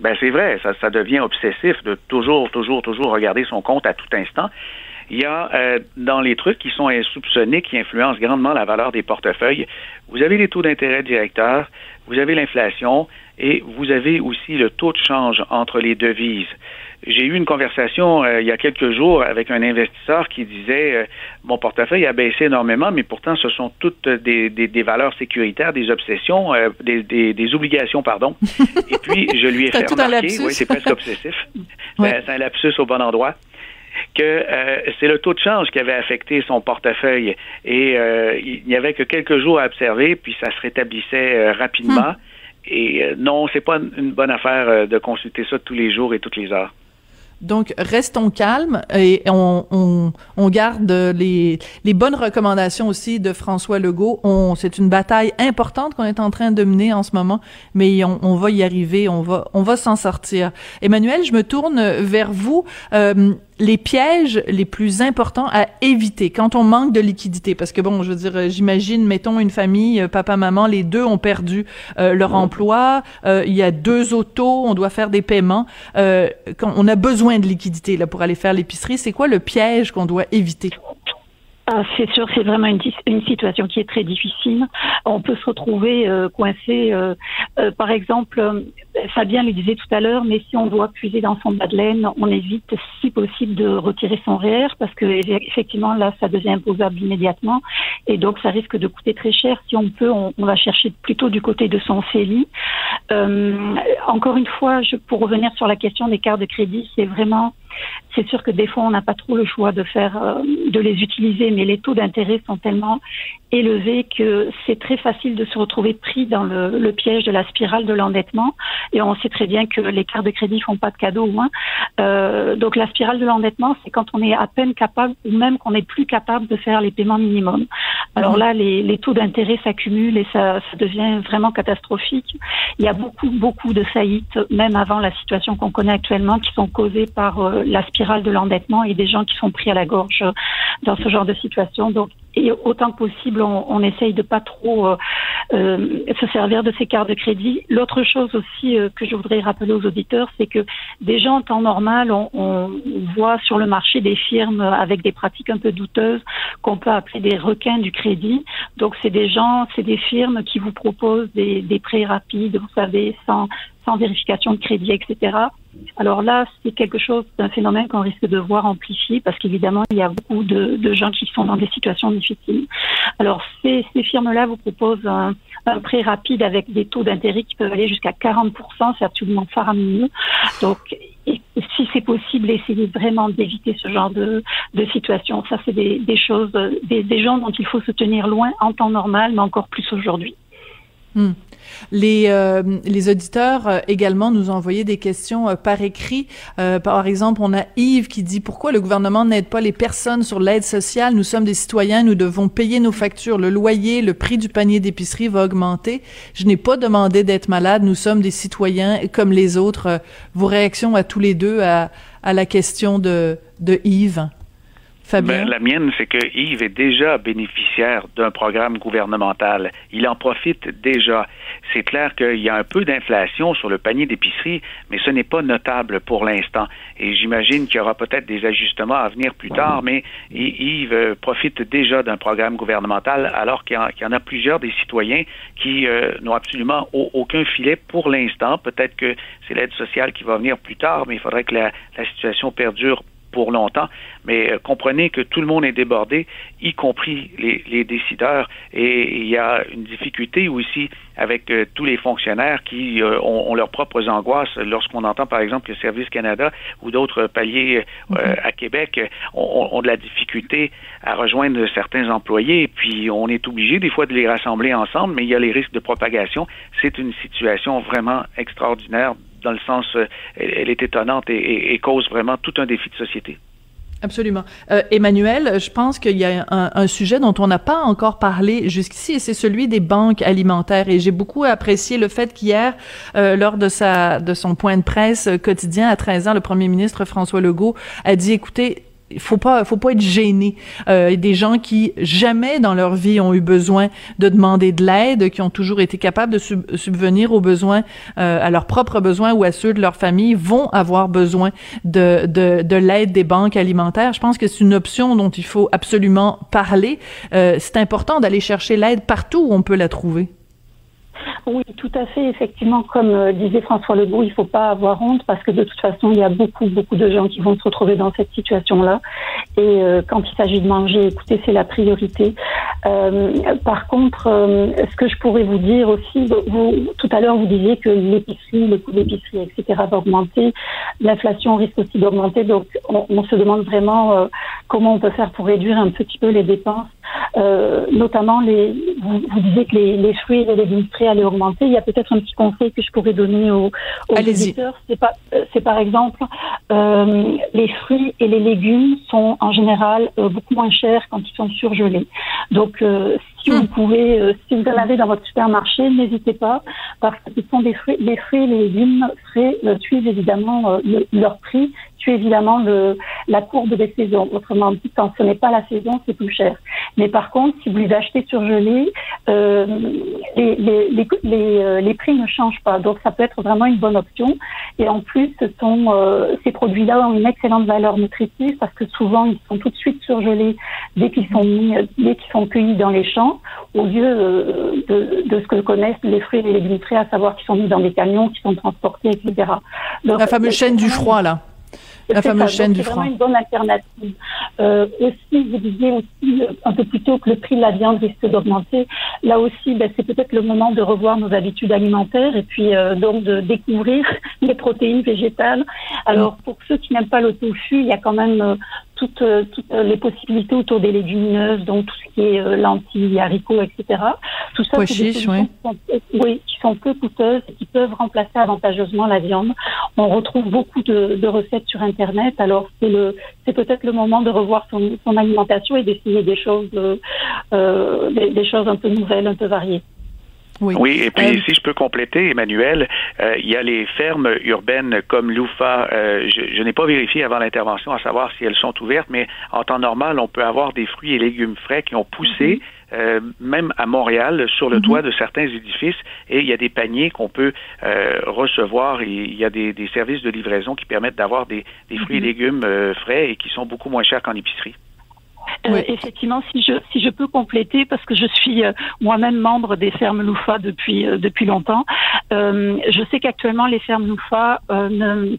Ben c'est vrai, ça, ça devient obsessif de toujours, toujours, toujours regarder son compte à tout instant. Il y a euh, dans les trucs qui sont insoupçonnés, qui influencent grandement la valeur des portefeuilles, vous avez les taux d'intérêt directeurs, vous avez l'inflation et vous avez aussi le taux de change entre les devises. J'ai eu une conversation euh, il y a quelques jours avec un investisseur qui disait euh, mon portefeuille a baissé énormément, mais pourtant ce sont toutes des, des, valeurs sécuritaires, des obsessions, euh, des, des, obligations, pardon. Et puis je lui ai fait remarquer, oui, c'est presque obsessif, c'est un lapsus au bon endroit que c'est le taux de change qui avait affecté son portefeuille et il n'y avait que quelques jours à observer, puis ça se rétablissait rapidement. Hmm. Et non, c'est pas une bonne affaire de consulter ça tous les jours et toutes les heures. Donc, restons calmes et on, garde les, bonnes recommandations aussi de François Legault. On, c'est une bataille importante qu'on est en train de mener en ce moment, mais on, on va y arriver, on va, on va s'en sortir. Emmanuel, je me tourne vers vous. Euh, les pièges les plus importants à éviter quand on manque de liquidité. Parce que bon je veux dire euh, j'imagine mettons une famille euh, papa maman les deux ont perdu euh, leur emploi il y a deux autos on doit faire des paiements. Quand on a besoin de liquidité là pour aller faire l'épicerie c'est quoi le piège qu'on doit éviter? Ah, c'est sûr, c'est vraiment une, une, situation qui est très difficile. On peut se retrouver euh, coincé, euh, euh, par exemple, Fabien le disait tout à l'heure, mais si on doit puiser dans son bas de laine, on évite, si possible, de retirer son REER parce que effectivement là, ça devient imposable immédiatement et donc ça risque de coûter très cher. Si on peut, on, va chercher plutôt du côté de son CELI. encore une fois, pour revenir sur la question des cartes de crédit, c'est vraiment c'est sûr que des fois, on n'a pas trop le choix de faire, euh, de les utiliser, mais les taux d'intérêt sont tellement élevés que c'est très facile de se retrouver pris dans le piège de la spirale de l'endettement. Et on sait très bien que les cartes de crédit font pas de cadeaux au moins. Euh, donc la spirale de l'endettement, c'est quand on est à peine capable ou même qu'on n'est plus capable de faire les paiements minimums. Alors mhm. là, les, les taux d'intérêt s'accumulent et ça, ça devient vraiment catastrophique. Il y a beaucoup, beaucoup de faillites, même avant la situation qu'on connaît actuellement, qui sont causées par euh, la spirale de l'endettement et des gens qui sont pris à la gorge dans ce genre de situation. Donc, et autant que possible, on, essaye de pas trop euh, euh, se servir de ces cartes de crédit. L'autre chose aussi euh, que je voudrais rappeler aux auditeurs, c'est que déjà en temps normal, on, on, voit sur le marché des firmes avec des pratiques un peu douteuses qu'on peut appeler des requins du crédit. Donc c'est des gens, c'est des firmes qui vous proposent des, des prêts rapides, vous savez, sans sans vérification de crédit, etc. Alors là, c'est quelque chose, d'un phénomène qu'on risque de voir amplifié parce qu'évidemment, il y a beaucoup de, gens qui sont dans des situations difficiles. Alors, ces, firmes-là vous proposent un, prêt rapide avec des taux d'intérêt qui peuvent aller jusqu'à 40 c'est absolument faramineux. Donc, si c'est possible, essayez vraiment d'éviter ce genre de, situation. Ça, c'est des, choses, des, gens dont il faut se tenir loin en temps normal, mais encore plus aujourd'hui. Hmm. Les, euh, les auditeurs euh, également nous ont envoyé des questions euh, par écrit. par exemple, on a Yves qui dit pourquoi le gouvernement n'aide pas les personnes sur l'aide sociale? Nous sommes des citoyens, nous devons payer nos factures. Le loyer, le prix du panier d'épicerie va augmenter. Je n'ai pas demandé d'être malade. Nous sommes des citoyens comme les autres. Vos réactions à tous les deux à, à la question de, de Yves? Ben, la mienne, c'est que Yves est déjà bénéficiaire d'un programme gouvernemental. Il en profite déjà. C'est clair qu'il y a un peu d'inflation sur le panier d'épicerie, mais ce n'est pas notable pour l'instant. Et j'imagine qu'il y aura peut-être des ajustements à venir plus tard, mais Yves euh, profite déjà d'un programme gouvernemental, alors qu'il y, en a plusieurs des citoyens qui euh, n'ont absolument aucun filet pour l'instant. Peut-être que c'est l'aide sociale qui va venir plus tard, mais il faudrait que la situation perdure pour longtemps, mais euh, comprenez que tout le monde est débordé, y compris les, décideurs, et il y a une difficulté aussi avec euh, tous les fonctionnaires qui euh, ont, leurs propres angoisses lorsqu'on entend par exemple que Service Canada ou d'autres paliers mm-hmm. à Québec ont, ont, de la difficulté à rejoindre certains employés, et puis on est obligé des fois de les rassembler ensemble, mais il y a les risques de propagation. C'est une situation vraiment extraordinaire dans le sens, euh, elle, est étonnante et, cause vraiment tout un défi de société. Absolument. Euh, Emmanuel, je pense qu'il y a un, sujet dont on n'a pas encore parlé jusqu'ici, et c'est celui des banques alimentaires. Et j'ai beaucoup apprécié le fait qu'hier, euh, lors de sa de son point de presse quotidien à 13 ans, le premier ministre François Legault a dit, écoutez, faut pas faut pas être gêné. Euh, des gens qui jamais dans leur vie ont eu besoin de demander de l'aide qui ont toujours été capables de subvenir aux besoins euh, à leurs propres besoins ou à ceux de leur famille vont avoir besoin de de, de l'aide des banques alimentaires. Je pense que c'est une option dont il faut absolument parler. Euh, c'est important d'aller chercher l'aide partout où on peut la trouver oui, tout à fait. Effectivement, comme euh, disait François Legault, il ne faut pas avoir honte parce que de toute façon, il y a beaucoup, beaucoup de gens qui vont se retrouver dans cette situation-là. Et euh, quand il s'agit de manger, écoutez, c'est la priorité. Euh, par contre, ce que je pourrais vous dire aussi, vous, tout à l'heure, vous disiez que l'épicerie, le coût d'épicerie, etc., va augmenter. L'inflation risque aussi d'augmenter. Donc, on, se demande vraiment comment on peut faire pour réduire un petit peu les dépenses. notamment, les, vous, vous disiez que les, les fruits et les légumes frais allaient augmenter il y a peut-être un petit conseil que je pourrais donner aux, aux. C'est pas, euh, c'est par exemple, euh, les fruits et les légumes sont en général euh, beaucoup moins chers quand ils sont surgelés. Donc, si vous hmm. pouvez, si vous en avez dans votre supermarché, n'hésitez pas, parce que ce sont des fruits, les fruits et les légumes frais suivent évidemment leur prix tu évidemment le, la courbe des saisons. Autrement dit, quand ce n'est pas la saison, c'est plus cher. Mais par contre, si vous les achetez surgelés, euh, les, les, les, les, euh, les prix ne changent pas. Donc, ça peut être vraiment une bonne option. Et en plus, ce sont, euh, ces produits-là ont une excellente valeur nutritive parce que souvent, ils sont tout de suite surgelés dès qu'ils sont mis, dès qu'ils sont cueillis dans les champs, au lieu euh, de, de, ce que connaissent les fruits et les légumes frais, à savoir qu'ils sont mis dans des camions, qui sont transportés, etc. Donc, la fameuse chaîne du froid, là. La fameuse chaîne du franc. C'est vraiment une bonne alternative. Euh, aussi, vous disiez aussi euh, un peu plus tôt que le prix de la viande risque d'augmenter. Là aussi, ben, c'est peut-être le moment de revoir nos habitudes alimentaires et puis euh, donc de découvrir les protéines végétales. Alors, pour ceux qui n'aiment pas le tofu, il y a quand même euh, toutes, euh, toutes, les possibilités autour des légumineuses, donc tout ce qui est euh, lentilles, haricots, etc. Tout ça, c'est des. Qui, sont, oui, qui sont peu coûteuses et qui peuvent remplacer avantageusement la viande. On retrouve beaucoup de, de recettes sur Internet. Alors, c'est le, c'est peut-être le moment de revoir son, son alimentation et d'essayer des choses, euh, des, des choses un peu nouvelles, un peu variées. Oui. et puis euh, si je peux compléter, Emmanuel, euh, il y a les fermes urbaines comme Loufa. Euh, je, je n'ai pas vérifié avant l'intervention à savoir si elles sont ouvertes, mais en temps normal, on peut avoir des fruits et légumes frais qui ont poussé. Mhm. même à Montréal, sur le mhm. toit de certains édifices, et il y a des paniers qu'on peut recevoir. Et il y a des, des, services de livraison qui permettent d'avoir des, des, fruits et mhm. légumes frais et qui sont beaucoup moins chers qu'en épicerie. Euh, effectivement, si je si je peux compléter, parce que je suis euh, moi-même membre des fermes Loufa depuis euh, depuis longtemps, je sais qu'actuellement les fermes Loufa,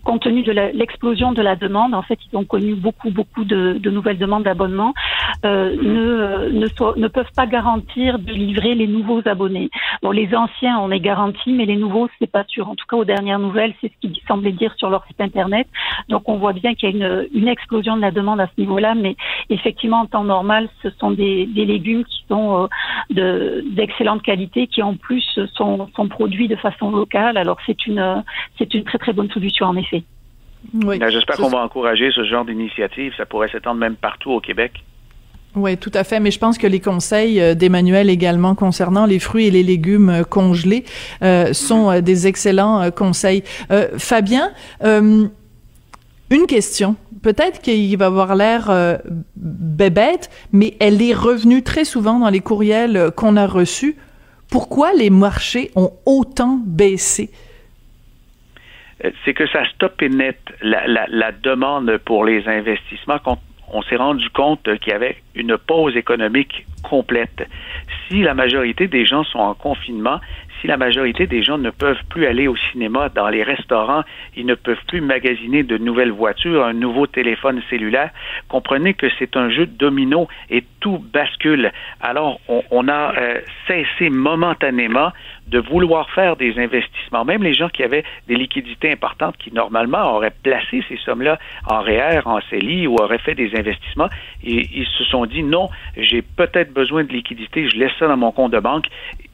compte tenu de l'explosion de la demande, en fait, ils ont connu beaucoup beaucoup de, de nouvelles demandes d'abonnement, ne ne, ne peuvent pas garantir de livrer les nouveaux abonnés. Bon, les anciens, on est garanti, mais les nouveaux, c'est pas sûr. En tout cas, aux dernières nouvelles, c'est ce qu'ils semblaient dire sur leur site internet. Donc, on voit bien qu'il y a une, une explosion de la demande à ce niveau-là, mais Effectivement, en temps normal, ce sont des, légumes qui sont de d'excellente qualité, qui en plus sont, sont produits de façon locale. Alors c'est une c'est une très très bonne solution en effet. Oui. Ben, j'espère qu'on va encourager ce genre d'initiative. Ça pourrait s'étendre même partout au Québec. Oui, tout à fait. Mais je pense que les conseils euh, d'Emmanuel également concernant les fruits et les légumes euh, congelés euh, sont des excellents conseils. Fabien, une question. Peut-être qu'il va avoir l'air bébête, mais elle est revenue très souvent dans les courriels qu'on a reçus. Pourquoi les marchés ont autant baissé? c'est que ça stoppe net la, la, demande pour les investissements on s'est rendu compte qu'il y avait une pause économique complète. Si la majorité des gens sont en confinement, si la majorité des gens ne peuvent plus aller au cinéma, dans les restaurants, ils ne peuvent plus magasiner de nouvelles voitures, un nouveau téléphone cellulaire, comprenez que c'est un jeu de domino et tout bascule. Alors, on, a euh, cessé momentanément de vouloir faire des investissements. Même les gens qui avaient des liquidités importantes, qui normalement auraient placé ces sommes-là en REER, en CELI ou auraient fait des investissements, ils se sont dit non, j'ai peut-être besoin de liquidités, je laisse ça dans mon compte de banque.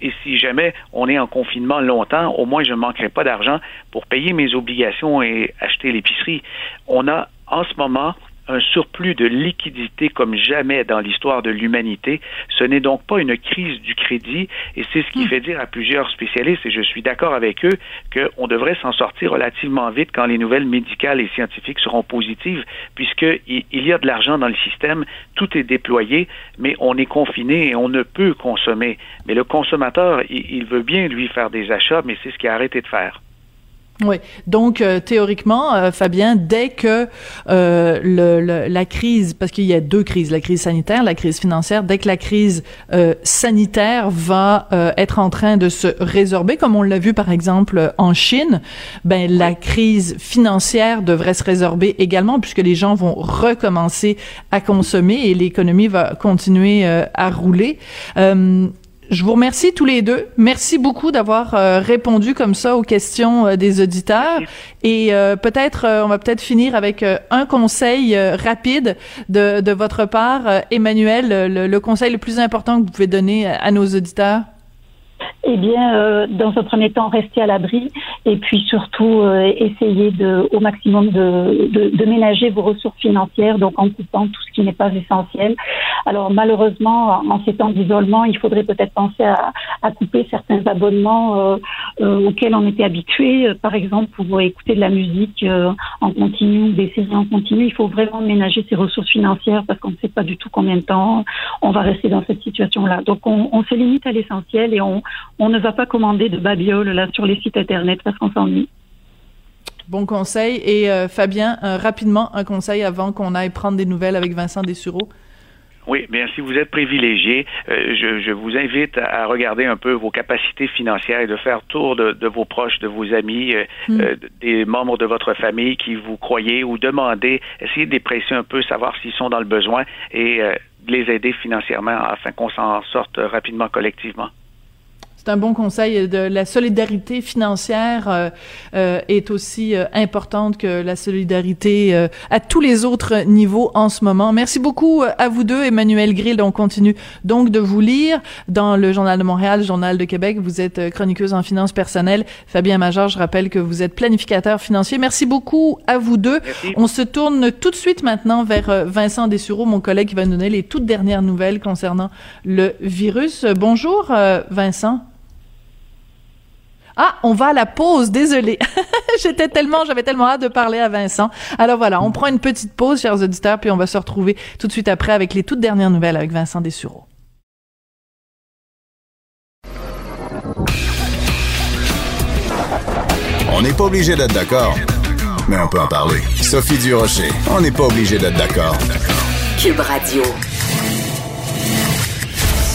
Et si jamais on est en confinement longtemps, au moins je ne manquerai pas d'argent pour payer mes obligations et acheter l'épicerie. On a en ce moment un surplus de liquidité comme jamais dans l'histoire de l'humanité. Ce n'est donc pas une crise du crédit et c'est ce qui hmm. fait dire à plusieurs spécialistes, et je suis d'accord avec eux, qu'on devrait s'en sortir relativement vite quand les nouvelles médicales et scientifiques seront positives, puisqu'il y a de l'argent dans le système, tout est déployé, mais on est confiné et on ne peut consommer. Mais le consommateur, il veut bien, lui, faire des achats, mais c'est ce qu'il a arrêté de faire. Oui. Donc euh, théoriquement, euh, Fabien, dès que euh, le, la crise, parce qu'il y a deux crises, la crise sanitaire, la crise financière, dès que la crise sanitaire va être en train de se résorber, comme on l'a vu par exemple en Chine, ben la crise financière devrait se résorber également puisque les gens vont recommencer à consommer et l'économie va continuer à rouler. Je vous remercie tous les deux. Merci beaucoup d'avoir euh, répondu comme ça aux questions euh, des auditeurs. Et euh, peut-être, on va peut-être finir avec un conseil rapide de, de, votre part, Emmanuel, le, le, conseil le plus important que vous pouvez donner à nos auditeurs. Eh bien, euh, dans un premier temps, rester à l'abri et puis surtout euh, essayer de, au maximum de, de, ménager vos ressources financières, donc en coupant tout ce qui n'est pas essentiel. Alors malheureusement, en ces temps d'isolement, il faudrait peut-être penser à, couper certains abonnements euh, euh auxquels on était habitué. Par exemple, pour écouter de la musique en continu ou des séries en continu, il faut vraiment ménager ses ressources financières parce qu'on ne sait pas du tout combien de temps on va rester dans cette situation-là. Donc on, on se limite à l'essentiel et on on ne va pas commander de babioles là sur les sites internet parce qu'on s'ennuie. Bon conseil. Et euh, Fabien, euh, rapidement, un conseil avant qu'on aille prendre des nouvelles avec Vincent Dessureau. Oui, bien si vous êtes privilégié, euh, je, vous invite à regarder un peu vos capacités financières et de faire tour de, vos proches, de vos amis, hmm. des membres de votre famille qui vous croyez ou demander, essayer de les presser un peu, savoir s'ils sont dans le besoin et de les aider financièrement afin qu'on s'en sorte rapidement collectivement c'est un bon conseil. De la solidarité financière euh, euh, est aussi euh, importante que la solidarité à tous les autres niveaux en ce moment. Merci beaucoup à vous deux, Emmanuel Grill. On continue donc de vous lire dans le Journal de Montréal, le Journal de Québec. Vous êtes chroniqueuse en finances personnelles. Fabien Major, je rappelle que vous êtes planificateur financier. Merci beaucoup à vous deux. On se tourne tout de suite maintenant vers Vincent Dessureau, mon collègue qui va nous donner les toutes dernières nouvelles concernant le virus. Bonjour, Vincent. Ah, on va à la pause, désolé. J'étais tellement, j'avais tellement hâte de parler à Vincent. Alors voilà, on prend une petite pause, chers auditeurs, puis on va se retrouver tout de suite après avec les toutes dernières nouvelles avec Vincent Dessureau. On n'est pas obligé d'être d'accord, mais on peut en parler. Sophie Durocher, on n'est pas obligé d'être d'accord. Cube Radio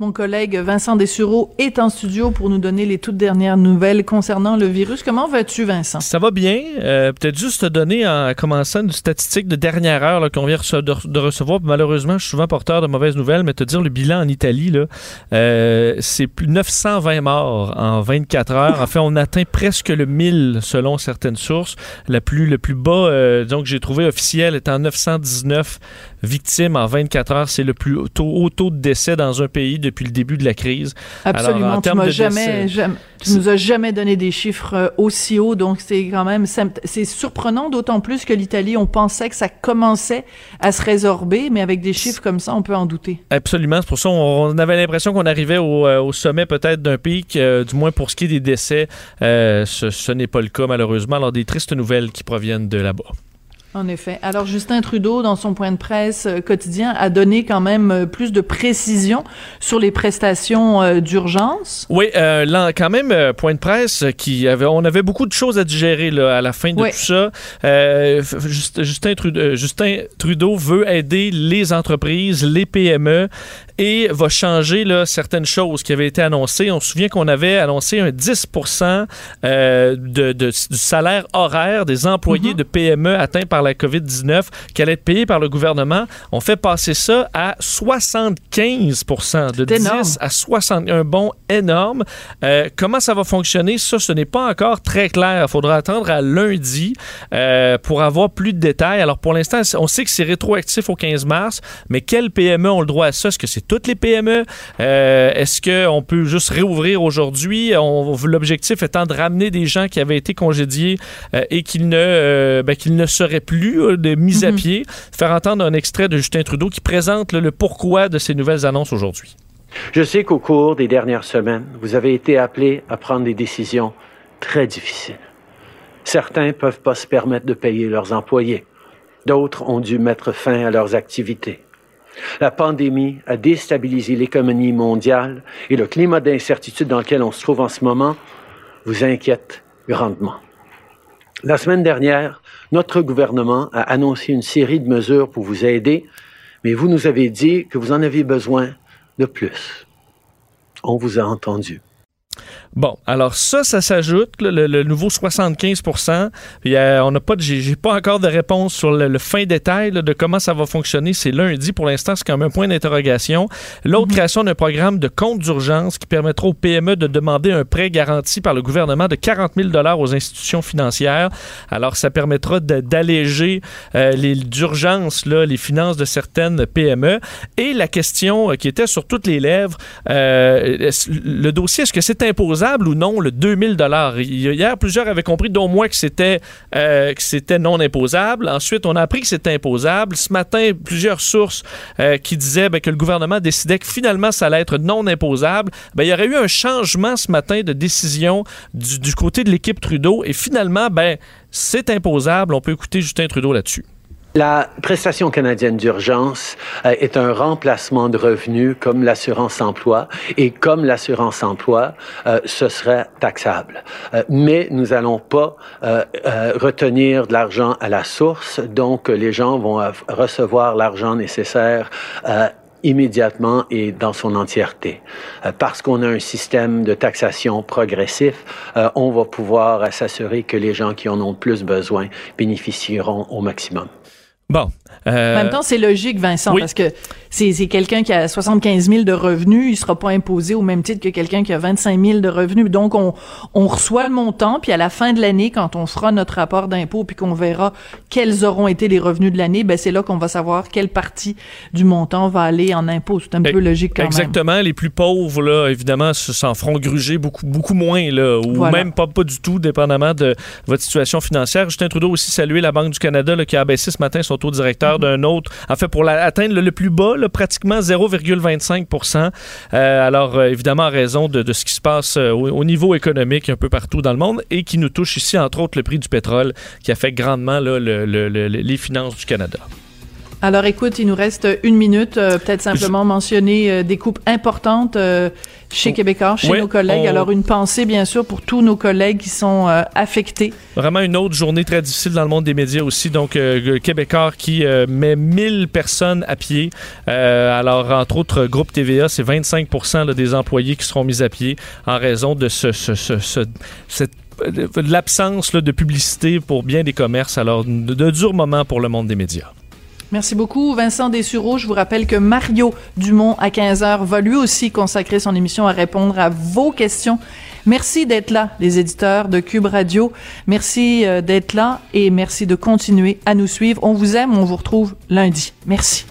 Mon collègue Vincent Dessureau est en studio pour nous donner les toutes dernières nouvelles concernant le virus. Comment vas-tu, Vincent? Ça va bien. Euh, peut-être juste te donner en commençant une statistique de dernière heure qu'on vient de, recevoir. Malheureusement, je suis souvent porteur de mauvaises nouvelles, mais te dire le bilan en Italie, euh, c'est plus 920 morts en 24 heures. En fait, on atteint presque le 1000 selon certaines sources. La plus, le plus bas, euh, donc j'ai trouvé officiel, est en 919 victimes en 24 heures. C'est le plus haut taux, de décès dans un pays depuis le début de la crise. Absolument. tu, m'as jamais, tu nous as jamais donné des chiffres euh, aussi hauts, donc c'est quand même c'est surprenant, d'autant plus que l'Italie, on pensait que ça commençait à se résorber, mais avec des chiffres comme ça, on peut en douter. Absolument. C'est pour ça on avait l'impression qu'on arrivait au, euh, sommet peut-être d'un pic, euh, du moins pour ce qui est des décès. ce, ce n'est pas le cas malheureusement. Alors des tristes nouvelles qui proviennent de là-bas. En effet. Alors, Justin Trudeau, dans son point de presse euh, quotidien, a donné quand même euh, plus de précision sur les prestations euh, d'urgence. Oui, là, quand même, point de presse qui avait, on avait beaucoup de choses à digérer là, à la fin de tout ça. Justin, Trudeau, Justin Trudeau veut aider les entreprises, les PME et va changer là, certaines choses qui avaient été annoncées. On se souvient qu'on avait annoncé un 10 de, de, du salaire horaire des employés mm-hmm. de PME atteints par la COVID-19 qui allait être payée par le gouvernement. On fait passer ça à 75% de 10 à 60 un bon énorme. Euh, comment ça va fonctionner? Ça, ce n'est pas encore très clair. Il faudra attendre à lundi euh, pour avoir plus de détails. Alors, pour l'instant, on sait que c'est rétroactif au 15 mars, mais quelles PME ont le droit à ça? Est-ce que c'est toutes les PME? Euh, est-ce qu'on peut juste réouvrir aujourd'hui? L'objectif étant de ramener des gens qui avaient été congédiés et qu'ils ne, ben, qu'ils ne seraient plus euh, de mise à mhm. pied, faire entendre un extrait de Justin Trudeau qui présente le pourquoi de ces nouvelles annonces aujourd'hui. Je sais qu'au cours des dernières semaines, vous avez été appelé à prendre des décisions très difficiles. Certains ne peuvent pas se permettre de payer leurs employés. D'autres ont dû mettre fin à leurs activités. La pandémie a déstabilisé l'économie mondiale et le climat d'incertitude dans lequel on se trouve en ce moment vous inquiète grandement. La semaine dernière, notre gouvernement a annoncé une série de mesures pour vous aider, mais vous nous avez dit que vous en aviez besoin de plus. On vous a entendu. Bon, alors ça, ça s'ajoute, le, nouveau 75 euh, On n'a pas, j'ai pas encore de réponse sur le, fin détail de comment ça va fonctionner. C'est lundi. Pour l'instant, c'est quand même un point d'interrogation. L'autre mhm. création d'un programme de compte d'urgence qui permettra aux PME de demander un prêt garanti par le gouvernement de 40 000 aux institutions financières. Alors, ça permettra d'alléger euh, les d'urgence les finances de certaines PME. Et la question euh, qui était sur toutes les lèvres, le dossier, est-ce que c'est imposable? Ou non le 2000 dollars. Hier, plusieurs avaient compris, dont moi, que c'était euh, que c'était non imposable. Ensuite, on a appris que c'était imposable. Ce matin, plusieurs sources euh, qui disaient ben, que le gouvernement décidait que finalement, ça allait être non imposable. Ben, il y aurait eu un changement ce matin de décision du, du côté de l'équipe Trudeau et finalement, ben, c'est imposable. On peut écouter Justin Trudeau là-dessus. La prestation canadienne d'urgence euh, est un remplacement de revenus comme l'assurance emploi et comme l'assurance emploi, euh, ce serait taxable. Euh, mais nous n'allons pas retenir de l'argent à la source, donc les gens vont recevoir l'argent nécessaire immédiatement et dans son entièreté. parce qu'on a un système de taxation progressif, on va pouvoir s'assurer que les gens qui en ont plus besoin bénéficieront au maximum. Bon. Euh, en même temps, c'est logique, Vincent, parce que c'est quelqu'un qui a 75 000 de revenus, il sera pas imposé au même titre que quelqu'un qui a 25 000 de revenus. Donc, on, on reçoit le montant, puis à la fin de l'année, quand on fera notre rapport d'impôt, puis qu'on verra quels auront été les revenus de l'année, ben c'est là qu'on va savoir quelle partie du montant va aller en impôt. C'est un peu logique quand Exactement. Les plus pauvres, là, évidemment, s'en feront gruger beaucoup, beaucoup moins, là, ou même pas, pas du tout, dépendamment de votre situation financière. Justin Trudeau aussi salué la Banque du Canada là, qui a abaissé ce matin son taux directeur d'un autre. En fait, pour atteindre le, plus bas, pratiquement 0,25% euh, Alors, euh, évidemment, en raison de, ce qui se passe euh, au, niveau économique un peu partout dans le monde et qui nous touche ici, entre autres, le prix du pétrole qui affecte grandement les finances du Canada. Alors écoute, il nous reste une minute, euh, peut-être simplement mentionner euh, des coupes importantes euh, chez Québécois, chez nos collègues. Alors une pensée bien sûr pour tous nos collègues qui sont affectés. Vraiment une autre journée très difficile dans le monde des médias aussi. Donc Québécois qui met 1000 personnes à pied. alors entre autres, groupe TVA, c'est 25% des employés qui seront mis à pied en raison de ce, ce, ce, cette l'absence de publicité pour bien des commerces. Alors, de, de durs moments pour le monde des médias. Merci beaucoup, Vincent Dessureau. Je vous rappelle que Mario Dumont, à 15h, va lui aussi consacrer son émission à répondre à vos questions. Merci d'être là, les éditeurs de Cube Radio. Merci euh, d'être là et merci de continuer à nous suivre. On vous aime, on vous retrouve lundi. Merci.